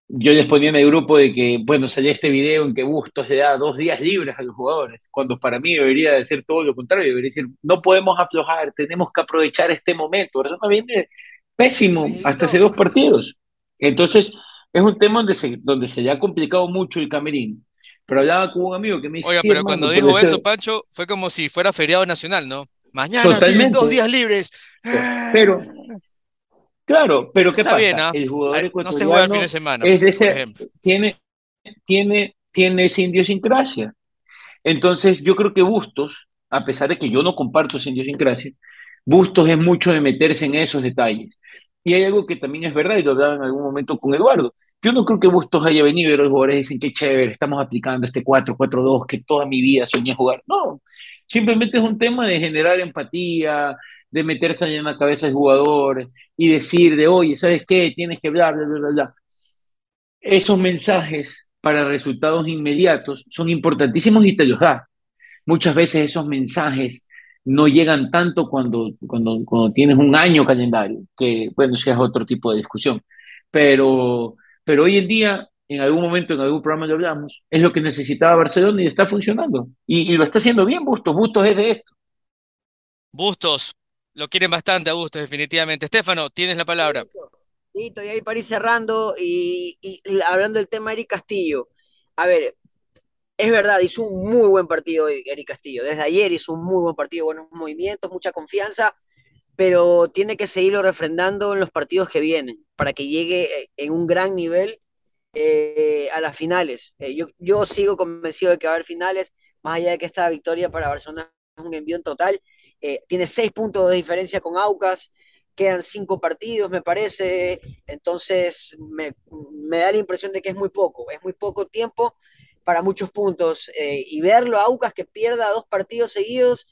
yo les ponía en el grupo de que, bueno, salía este video en que Bustos le da dos días libres a los jugadores, cuando para mí debería de ser todo lo contrario, debería decir, no podemos aflojar, tenemos que aprovechar este momento. No viene pésimo hasta hace dos partidos. Entonces, es un tema donde se, donde se le ha complicado mucho el camerino. Pero hablaba con un amigo que me dice, Oiga, "Sí, pero hermano, cuando dijo eso- Pancho, fue como si fuera feriado nacional, ¿no? Mañana tienen dos días libres. Pero, claro, pero ¿qué Está pasa? bien, ¿ah? El jugador Ay, no se juega el fin de semana, es de ejemplo. tiene, tiene, tiene esa idiosincrasia. Entonces, yo creo que Bustos, a pesar de que yo no comparto esa idiosincrasia, Bustos es mucho de meterse en esos detalles. Y hay algo que también es verdad, y lo hablaba en algún momento con Eduardo. Yo no creo que Bustos haya venido y los jugadores dicen que chévere, estamos aplicando este 4-4-2 que toda mi vida soñé jugar. No, simplemente es un tema de generar empatía, de meterse en la cabeza del jugador y decir de, oye, ¿sabes qué? Tienes que hablar, bla, bla, bla. Esos mensajes para resultados inmediatos son importantísimos y te los da. Muchas veces esos mensajes no llegan tanto cuando, cuando, cuando tienes un año calendario, que bueno, ese es otro tipo de discusión. Pero, pero hoy en día, en algún momento, en algún programa lo hablamos, es lo que necesitaba Barcelona y está funcionando. Y, y lo está haciendo bien Bustos. Bustos es de esto. Bustos, lo quieren bastante a Bustos, definitivamente. Estefano, tienes la palabra. Listo, y ahí para ir cerrando y, y- hablando del tema de Eric Castillo. A ver, es verdad, hizo un muy buen partido Eric Castillo. Desde ayer hizo un muy buen partido, buenos movimientos, mucha confianza, pero tiene que seguirlo refrendando en los partidos que vienen para que llegue eh, en un gran nivel eh, a las finales. Eh, yo, yo sigo convencido de que va a haber finales, más allá de que esta victoria para Barcelona es un envío en total. Eh, tiene seis puntos de diferencia con Aucas, quedan cinco partidos, me parece, entonces me, me da la impresión de que es muy poco, es muy poco tiempo para muchos puntos, eh, y verlo a Aucas que pierda dos partidos seguidos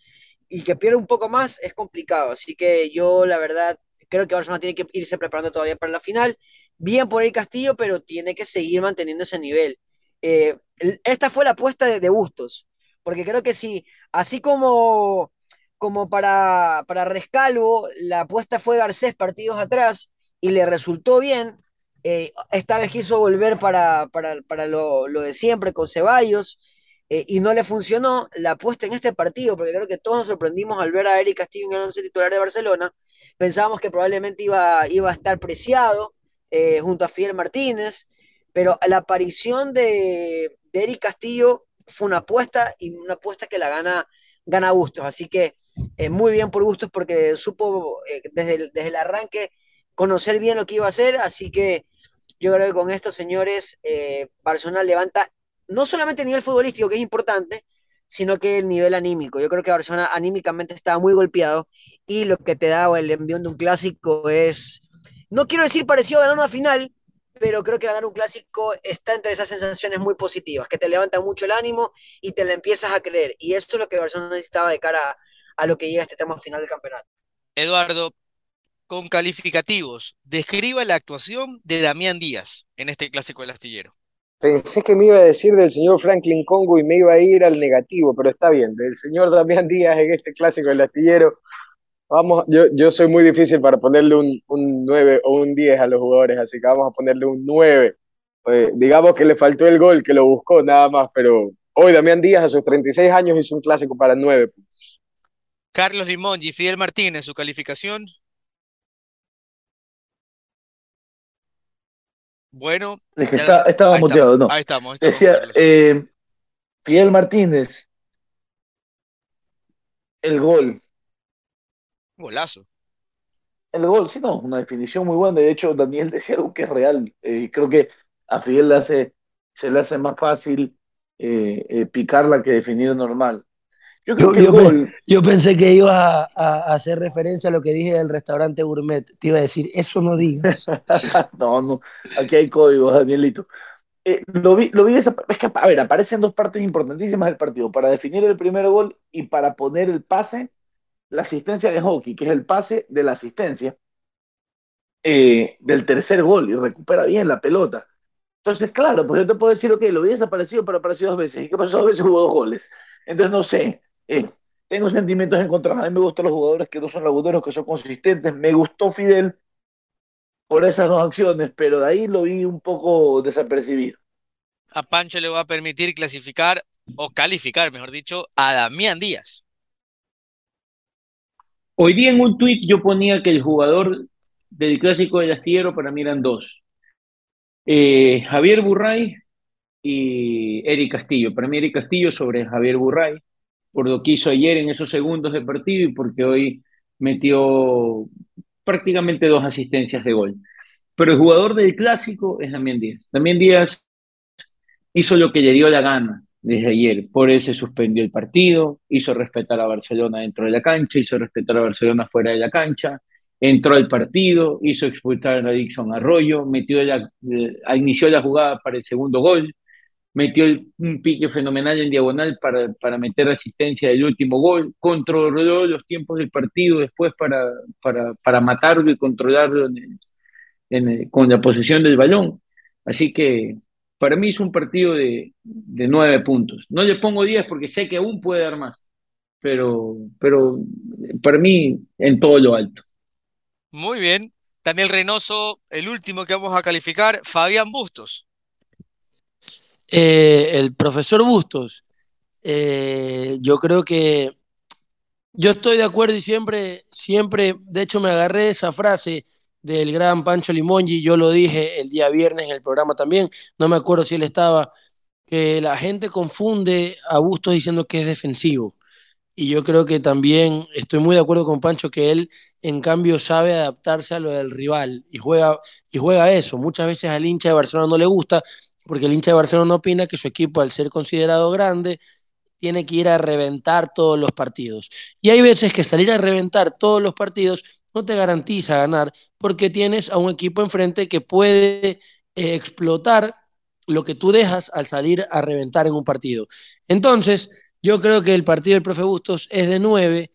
y que pierda un poco más es complicado, así que yo la verdad creo que Barcelona tiene que irse preparando todavía para la final, bien por el Castillo, pero tiene que seguir manteniendo ese nivel. Eh, esta fue la apuesta de, de Bustos, porque creo que si, así como como para, para Rescalvo, la apuesta fue Garcés partidos atrás y le resultó bien. Eh, esta vez quiso volver para, para, para lo, lo, de siempre con Ceballos eh, y no le funcionó la apuesta en este partido, porque creo que todos nos sorprendimos al ver a Eric Castillo en el once titular de Barcelona. Pensábamos que probablemente iba, iba a estar preciado eh, junto a Fidel Martínez, pero la aparición de, Eric Castillo fue una apuesta y una apuesta que la gana, gana Bustos. Así que eh, muy bien por Bustos porque supo desde, el, desde el arranque conocer bien lo que iba a hacer, así que yo creo que con estos señores Barcelona levanta no solamente el nivel futbolístico, que es importante, sino que el nivel anímico. Yo creo que Barcelona anímicamente estaba muy golpeado y lo que te da el envión de un clásico es, no quiero decir parecido a ganar una final, pero creo que ganar un clásico está entre esas sensaciones muy positivas, que te levantan mucho el ánimo y te la empiezas a creer. Y eso es lo que Barcelona necesitaba de cara a, a lo que llega este tema final del campeonato. Eduardo, con calificativos, describa la actuación de Damián Díaz en este clásico del astillero. Pensé que me iba a decir del señor Franklin Congo y me iba a ir al negativo, pero está bien, del señor Damián Díaz en este clásico del astillero. Vamos, yo, yo soy muy difícil para ponerle un, un 9 o un 10 a los jugadores, así que vamos a ponerle un 9. Eh, digamos que le faltó el gol, que lo buscó nada más, pero Hoy Damián Díaz a sus 36 años hizo un clásico para 9 puntos. Carlos Limón y Fidel Martínez, su calificación. Bueno. Es que está, estaba muteado, no. Ahí estamos. Decía, eh, Fidel Martínez, el gol. Golazo. El gol, sí, no, una definición muy buena. De hecho, Daniel decía algo que es real. Eh, creo que a Fidel le hace, se le hace más fácil eh, eh, picarla que definir normal. Yo, creo que el gol... yo, pensé que ibas a, a, hacer referencia a lo que dije del restaurante Gourmet. Te iba a decir, eso no digas. no, no, aquí hay códigos, Danielito. Eh, lo vi, lo vi esa, es que, a ver, aparecen dos partes importantísimas del partido, para definir el primer gol y para poner el pase, la asistencia de hockey, que es el pase de la asistencia eh, del tercer gol y recupera bien la pelota. Entonces, claro, pues yo te puedo decir, ok, lo vi desaparecido, pero apareció dos veces. ¿Y qué pasó? Dos veces hubo dos goles. Entonces, no sé, eh, tengo sentimientos encontrados. A mí me gustan los jugadores que no son laguneros, que son consistentes. Me gustó Fidel por esas dos acciones, pero de ahí lo vi un poco desapercibido. A Pancho le va a permitir clasificar, o calificar, mejor dicho, a Damián Díaz. Hoy día en un tuit yo ponía que el jugador del clásico del astillero para mí eran dos. Eh, Javier Burray y Eric Castillo. Para mí Eric Castillo sobre Javier Burray, por lo que hizo ayer en esos segundos de partido y porque hoy metió prácticamente dos asistencias de gol. Pero el jugador del clásico es Damián Díaz. Damián Díaz hizo lo que le dio la gana desde ayer. Por eso suspendió el partido, hizo respetar a Barcelona dentro de la cancha, hizo respetar a Barcelona fuera de la cancha, entró al partido, hizo expulsar a Dixon Arroyo, metió la, eh, inició la jugada para el segundo gol, metió un pique fenomenal en diagonal para, para meter asistencia del último gol, controló los tiempos del partido después para, para, para matarlo y controlarlo con la posesión del balón. Así que para mí es un partido de, de nueve puntos. No le pongo diez porque sé que aún puede dar más, pero, pero para mí en todo lo alto. Muy bien. Daniel Reynoso, el último que vamos a calificar, Fabián Bustos. Eh, el profesor Bustos, eh, yo creo que yo estoy de acuerdo y siempre, siempre, de hecho me agarré esa frase del gran Pancho Limongi, yo lo dije el día viernes en el programa también, no me acuerdo si él estaba, que la gente confunde a Bustos diciendo que es defensivo y yo creo que también estoy muy de acuerdo con Pancho que él en cambio sabe adaptarse a lo del rival y juega, y juega eso. Muchas veces al hincha de Barcelona no le gusta porque el hincha de Barcelona opina que su equipo al ser considerado grande tiene que ir a reventar todos los partidos. Y hay veces que salir a reventar todos los partidos no te garantiza ganar porque tienes a un equipo enfrente que puede eh, explotar lo que tú dejas al salir a reventar en un partido. Entonces, yo creo que el partido del profe Bustos es de nueve,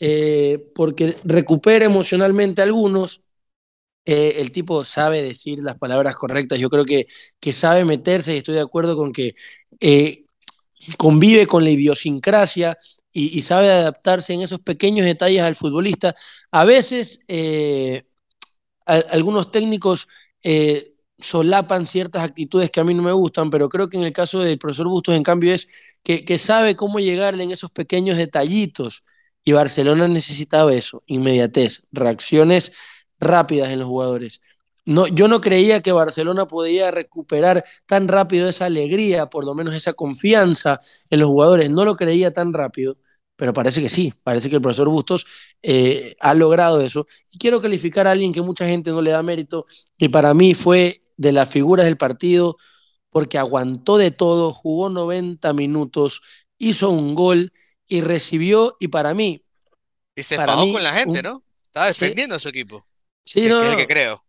eh, porque recupera emocionalmente a algunos. Eh, el tipo sabe decir las palabras correctas. Yo creo que, que sabe meterse y estoy de acuerdo con que eh, convive con la idiosincrasia y, sabe adaptarse en esos pequeños detalles al futbolista. A veces algunos técnicos solapan ciertas actitudes que a mí no me gustan, pero creo que en el caso del profesor Bustos, en cambio, es que, sabe cómo llegarle en esos pequeños detallitos. Y Barcelona necesitaba eso, inmediatez, reacciones rápidas en los jugadores. No, yo no creía que Barcelona podía recuperar tan rápido esa alegría, por lo menos esa confianza en los jugadores. No lo creía tan rápido, pero parece que sí. Parece que el profesor Bustos eh, ha logrado eso. Y quiero calificar a alguien que mucha gente no le da mérito, que para mí fue de las figuras del partido porque aguantó de todo, jugó 90 minutos, hizo un gol y recibió, y para mí... Y se enfadó con la gente, ¿no? Estaba defendiendo a su equipo. Sí, no, es el que creo.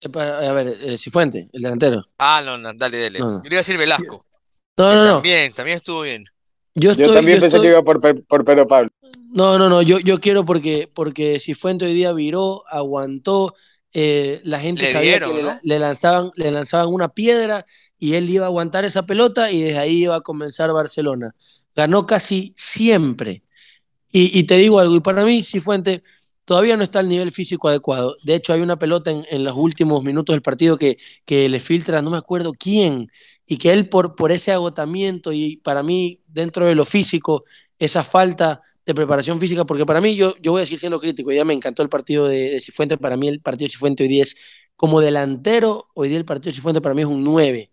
Eh, a ver, eh, Cifuente, el delantero. Ah, no, no dale, dale. Yo iba a decir Velasco. No, no, no. También, también estuvo bien. Yo, también pensé que iba por, por Pedro Pablo. No, no, no, yo, yo quiero porque, porque Cifuente hoy día viró, aguantó, eh, la gente sabía que le, lanzaban, le lanzaban una piedra y él iba a aguantar esa pelota y desde ahí iba a comenzar Barcelona. Ganó casi siempre. Y, te digo algo, y para mí Cifuente todavía no está al nivel físico adecuado. De hecho, hay una pelota en, en los últimos minutos del partido que, que le filtra, no me acuerdo quién, y que él por, por ese agotamiento y para mí, dentro de lo físico, esa falta de preparación física, porque para mí, yo, yo voy a decir siendo crítico, ya me encantó el partido de, de Cifuentes, para mí el partido de Cifuentes hoy día es como delantero, hoy día el partido de Cifuentes para mí es un 9,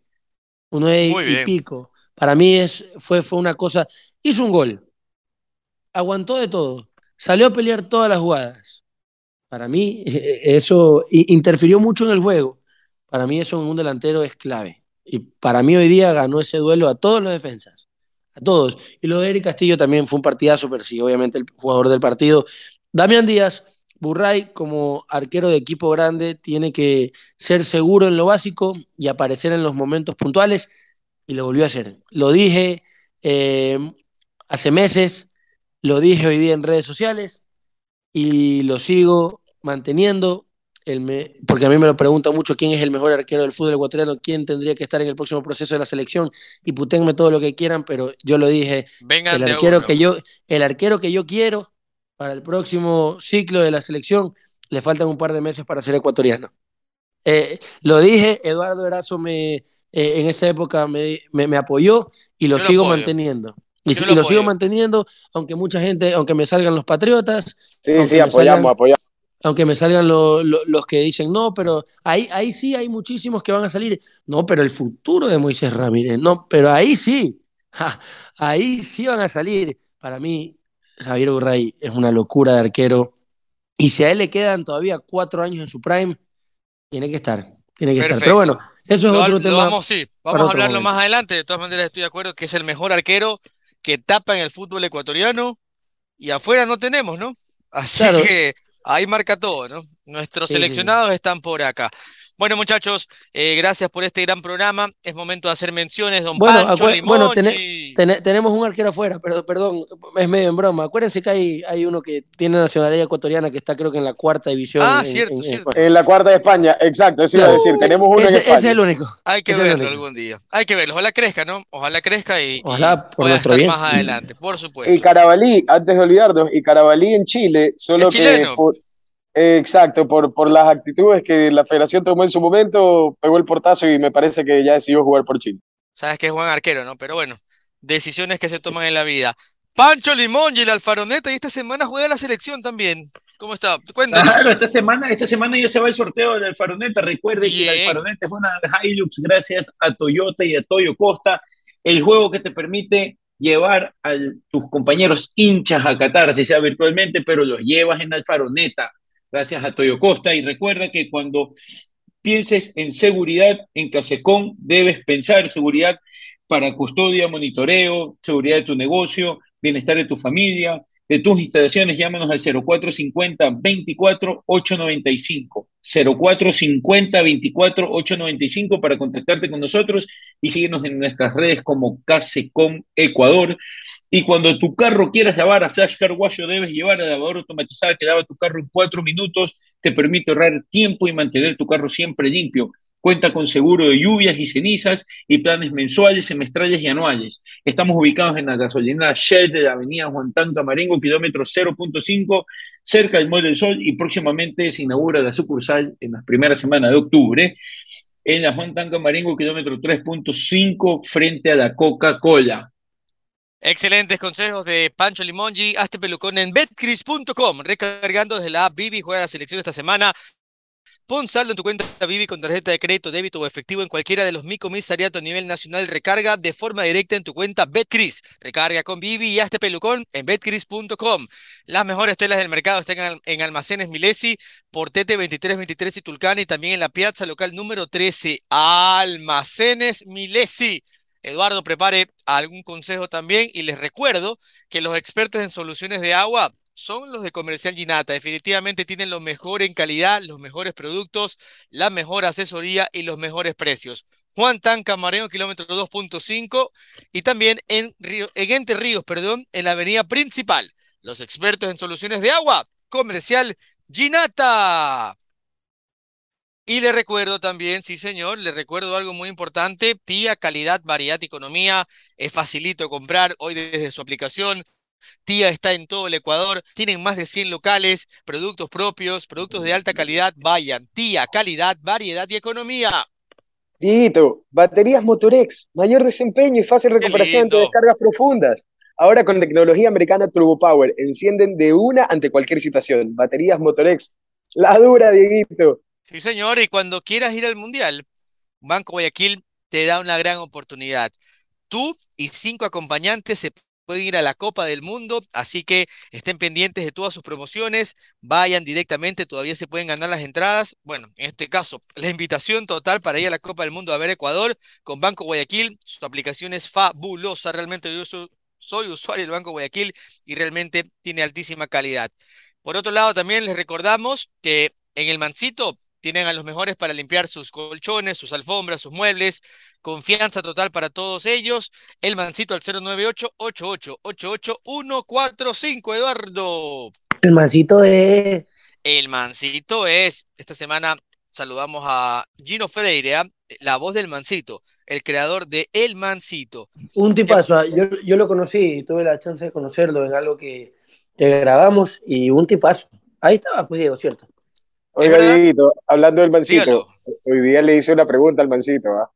un 9 Muy y bien. pico. Para mí es, fue, fue una cosa, hizo un gol, aguantó de todo, salió a pelear todas las jugadas. Para mí eso interfirió mucho en el juego. Para mí eso en un delantero es clave. Y para mí hoy día ganó ese duelo a todos los defensas, a todos. Y lo de Eric Castillo también fue un partidazo, pero sí, obviamente el jugador del partido. Damián Díaz, Burray como arquero de equipo grande tiene que ser seguro en lo básico y aparecer en los momentos puntuales y lo volvió a hacer. Lo dije eh, hace meses, lo dije hoy día en redes sociales y lo sigo manteniendo. El me- porque a mí me lo preguntan mucho quién es el mejor arquero del fútbol ecuatoriano, quién tendría que estar en el próximo proceso de la selección y puténme todo lo que quieran, pero yo lo dije, Vengan el arquero que yo, el arquero que yo quiero para el próximo ciclo de la selección, le faltan un par de meses para ser ecuatoriano. Eh, lo dije, Eduardo Erazo me, eh, en esa época me, me- me apoyó y lo Yo sigo manteniendo. Y, lo sigo manteniendo, aunque mucha gente, aunque me salgan los patriotas, Sí, aunque sí, me apoyamos, salgan- apoyamos. aunque me salgan lo- lo- los que dicen no, pero ahí, ahí sí hay muchísimos que van a salir. No, pero el futuro de Moisés Ramírez, no, pero ahí sí, Ja, ahí sí van a salir. Para mí, Javier Burray es una locura de arquero. Y si a él le quedan todavía cuatro años en su prime, tiene que estar, tiene que estar. Pero bueno, eso es Lo, otro lo tema. vamos, sí, vamos a hablarlo momento. más adelante. De todas maneras, estoy de acuerdo que es el mejor arquero que tapa en el fútbol ecuatoriano y afuera no tenemos, ¿no? Así Claro. que ahí marca todo, ¿no? Nuestros Sí, sí, sí. seleccionados están por acá. Bueno, muchachos, eh, gracias por este gran programa. Es momento de hacer menciones, don Bueno, Pancho, acue- bueno, tenemos un arquero afuera, pero perdón, es medio en broma. Acuérdense que hay, hay uno que tiene nacionalidad ecuatoriana que está creo que en la cuarta división. Ah, en- cierto, en- cierto. En la cuarta de España, exacto, eso iba a Claro. decir, tenemos uno Ese, en ese España. es el único. Hay que ese verlo algún día. Hay que verlo. Ojalá crezca, ¿no? Ojalá crezca y, y Ojalá por nuestro estar bien. más adelante, por supuesto. Y Carabalí, antes de olvidarnos, y Carabalí en Chile, solo Es que chileno. por, eh, exacto, por, por las actitudes que la federación tomó en su momento, pegó el portazo y me parece que ya decidió jugar por Chile. Sabes que es buen arquero, ¿no? Pero bueno, decisiones que se toman en la vida. Pancho Limón y el Alfaroneta, y esta semana juega la selección también. ¿Cómo está? Cuéntanos. Claro, esta semana, esta semana ya se va el sorteo del Alfaroneta. Recuerde que el. Alfaroneta es una Hilux gracias a Toyota y a Toyo Costa, el juego que te permite llevar a tus compañeros hinchas a Qatar, si sea virtualmente, pero los llevas en Alfaroneta gracias a Toyo Costa. Y recuerda que cuando pienses en seguridad, en Casecón debes pensar seguridad para custodia, monitoreo, seguridad de tu negocio, bienestar de tu familia, de tus instalaciones, llámanos al 0450 24 895. 0450 24 895 para contactarte con nosotros y síguenos en nuestras redes como Casecom Ecuador. Y cuando tu carro quieras lavar a Flash Car Wash, debes llevar a lavadora automatizada que lava tu carro en cuatro minutos, te permite ahorrar tiempo y mantener tu carro siempre limpio. Cuenta con seguro de lluvias y cenizas y planes mensuales, semestrales y anuales. Estamos ubicados en la gasolinera Shell de la avenida Juan Tanca Marengo, kilómetro 0.5, cerca del Mall del Sol y próximamente se inaugura la sucursal en las primeras semanas de octubre en la Juan Tanca Marengo, kilómetro 3.5, frente a la Coca-Cola. Excelentes consejos de Pancho Limongi. Hazte pelucón en betcris.com. Recargando desde la app Vivi, juega la selección esta semana. Pon saldo en tu cuenta Vivi con tarjeta de crédito, débito o efectivo en cualquiera de los Mi Comisariato a nivel nacional. Recarga de forma directa en tu cuenta Betcris. Recarga con Vivi y hazte pelucón en betcris.com. Las mejores telas del mercado están en, en Almacenes Milesi, Portete 2323 y Tulcán y también en la piazza local número 13. Almacenes Milesi. Eduardo, prepare algún consejo también y les recuerdo que los expertos en soluciones de agua son los de Comercial Ginata. Definitivamente tienen lo mejor en calidad, los mejores productos, la mejor asesoría y los mejores precios. Juan Tan Camarero, kilómetro 2.5 y también en, Río, en Entre Ríos, perdón, en la avenida principal. Los expertos en soluciones de agua, Comercial Ginata. Y le recuerdo también, sí señor, le recuerdo algo muy importante, tía, calidad, variedad economía, es facilito comprar hoy desde su aplicación Tía está en todo el Ecuador, tienen más de 100 locales, productos propios, productos de alta calidad. Vayan, Tía, calidad, variedad y economía. Dieguito, baterías Motorex, mayor desempeño y fácil recuperación ante descargas profundas. Ahora con tecnología americana Turbo Power, encienden de una ante cualquier situación. Baterías Motorex, la dura, Dieguito. Sí, señor, y cuando quieras ir al Mundial, Banco Guayaquil te da una gran oportunidad. Tú y cinco acompañantes se pueden ir a la Copa del Mundo, así que estén pendientes de todas sus promociones, vayan directamente, todavía se pueden ganar las entradas. Bueno, en este caso, la invitación total para ir a la Copa del Mundo a ver Ecuador con Banco Guayaquil, su aplicación es fabulosa, realmente yo soy, soy usuario del Banco Guayaquil y realmente tiene altísima calidad. Por otro lado, también les recordamos que en el Mancito tienen a los mejores para limpiar sus colchones, sus alfombras, sus muebles. Confianza total para todos ellos. El Mancito al 098-8888-145, Eduardo. El mancito es. El Mancito es. Esta semana saludamos a Gino Freire, la voz del Mancito, el creador de El Mancito. Un tipazo, ah, yo, yo lo conocí, tuve la chance de conocerlo en algo que, que grabamos y un tipazo. Ahí estaba, pues Diego, ¿cierto? Oiga, Dieguito, hablando del Mancito, Dígalo. hoy día le hice una pregunta al Mancito, ¿ah?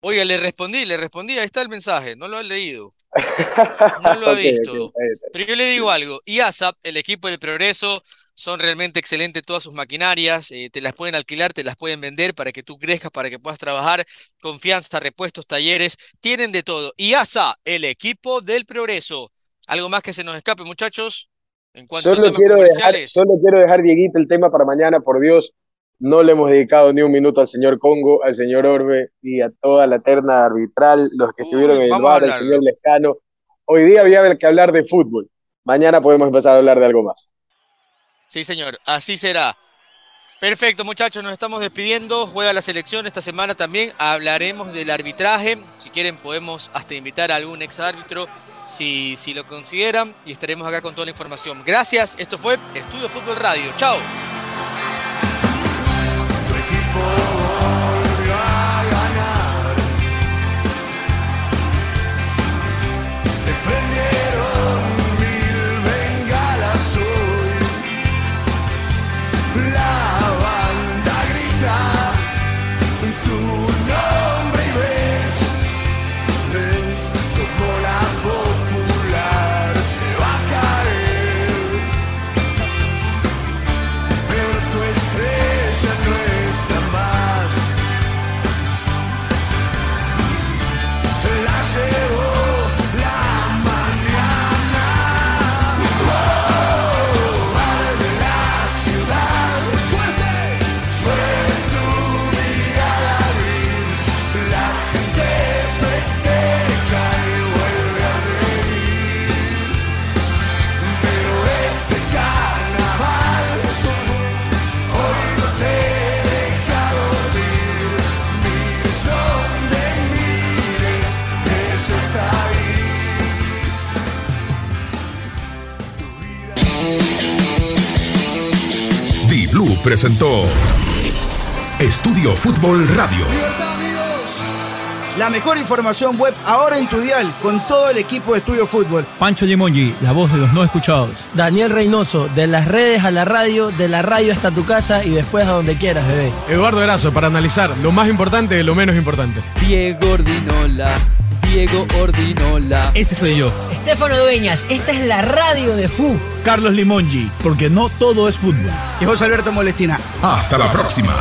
Oiga, le respondí, le respondí, ahí está el mensaje, no lo he leído. No lo he visto. Pero yo le digo algo, IASA, el equipo del Progreso, son realmente excelentes todas sus maquinarias, eh, te las pueden alquilar, te las pueden vender para que tú crezcas, para que puedas trabajar, confianza, repuestos, talleres, tienen de todo. IASA, el equipo del Progreso. ¿Algo más que se nos escape, muchachos? En cuanto a Solo temas quiero, dejar, solo quiero dejar, Dieguito, el tema para mañana, por Dios. No le hemos dedicado ni un minuto al señor Congo, al señor Orbe y a toda la terna arbitral, los que estuvieron en el bar, el hablarlo. señor Lescano. Hoy día había que hablar de fútbol. Mañana podemos empezar a hablar de algo más. Sí, señor, así será. Perfecto, muchachos, nos estamos despidiendo. Juega la selección esta semana también. Hablaremos del arbitraje. Si quieren, podemos hasta invitar a algún ex árbitro si, si lo consideran. Y estaremos acá con toda la información. Gracias. Esto fue Estudio Fútbol Radio. Chao. Presentó Estudio Fútbol Radio. La mejor información web ahora en tu dial con todo el equipo de Estudio Fútbol. Pancho Limongi, la voz de los no escuchados. Daniel Reynoso, de las redes a la radio, de la radio hasta tu casa y después a donde quieras, bebé. Eduardo Erazo, para analizar lo más importante de lo menos importante. Diego Ordinola, Diego Ordinola. Ese soy yo. Estefano Dueñas, esta es la radio de FU. Carlos Limongi, porque no todo es fútbol. Y José Alberto Molestina. Hasta la próxima.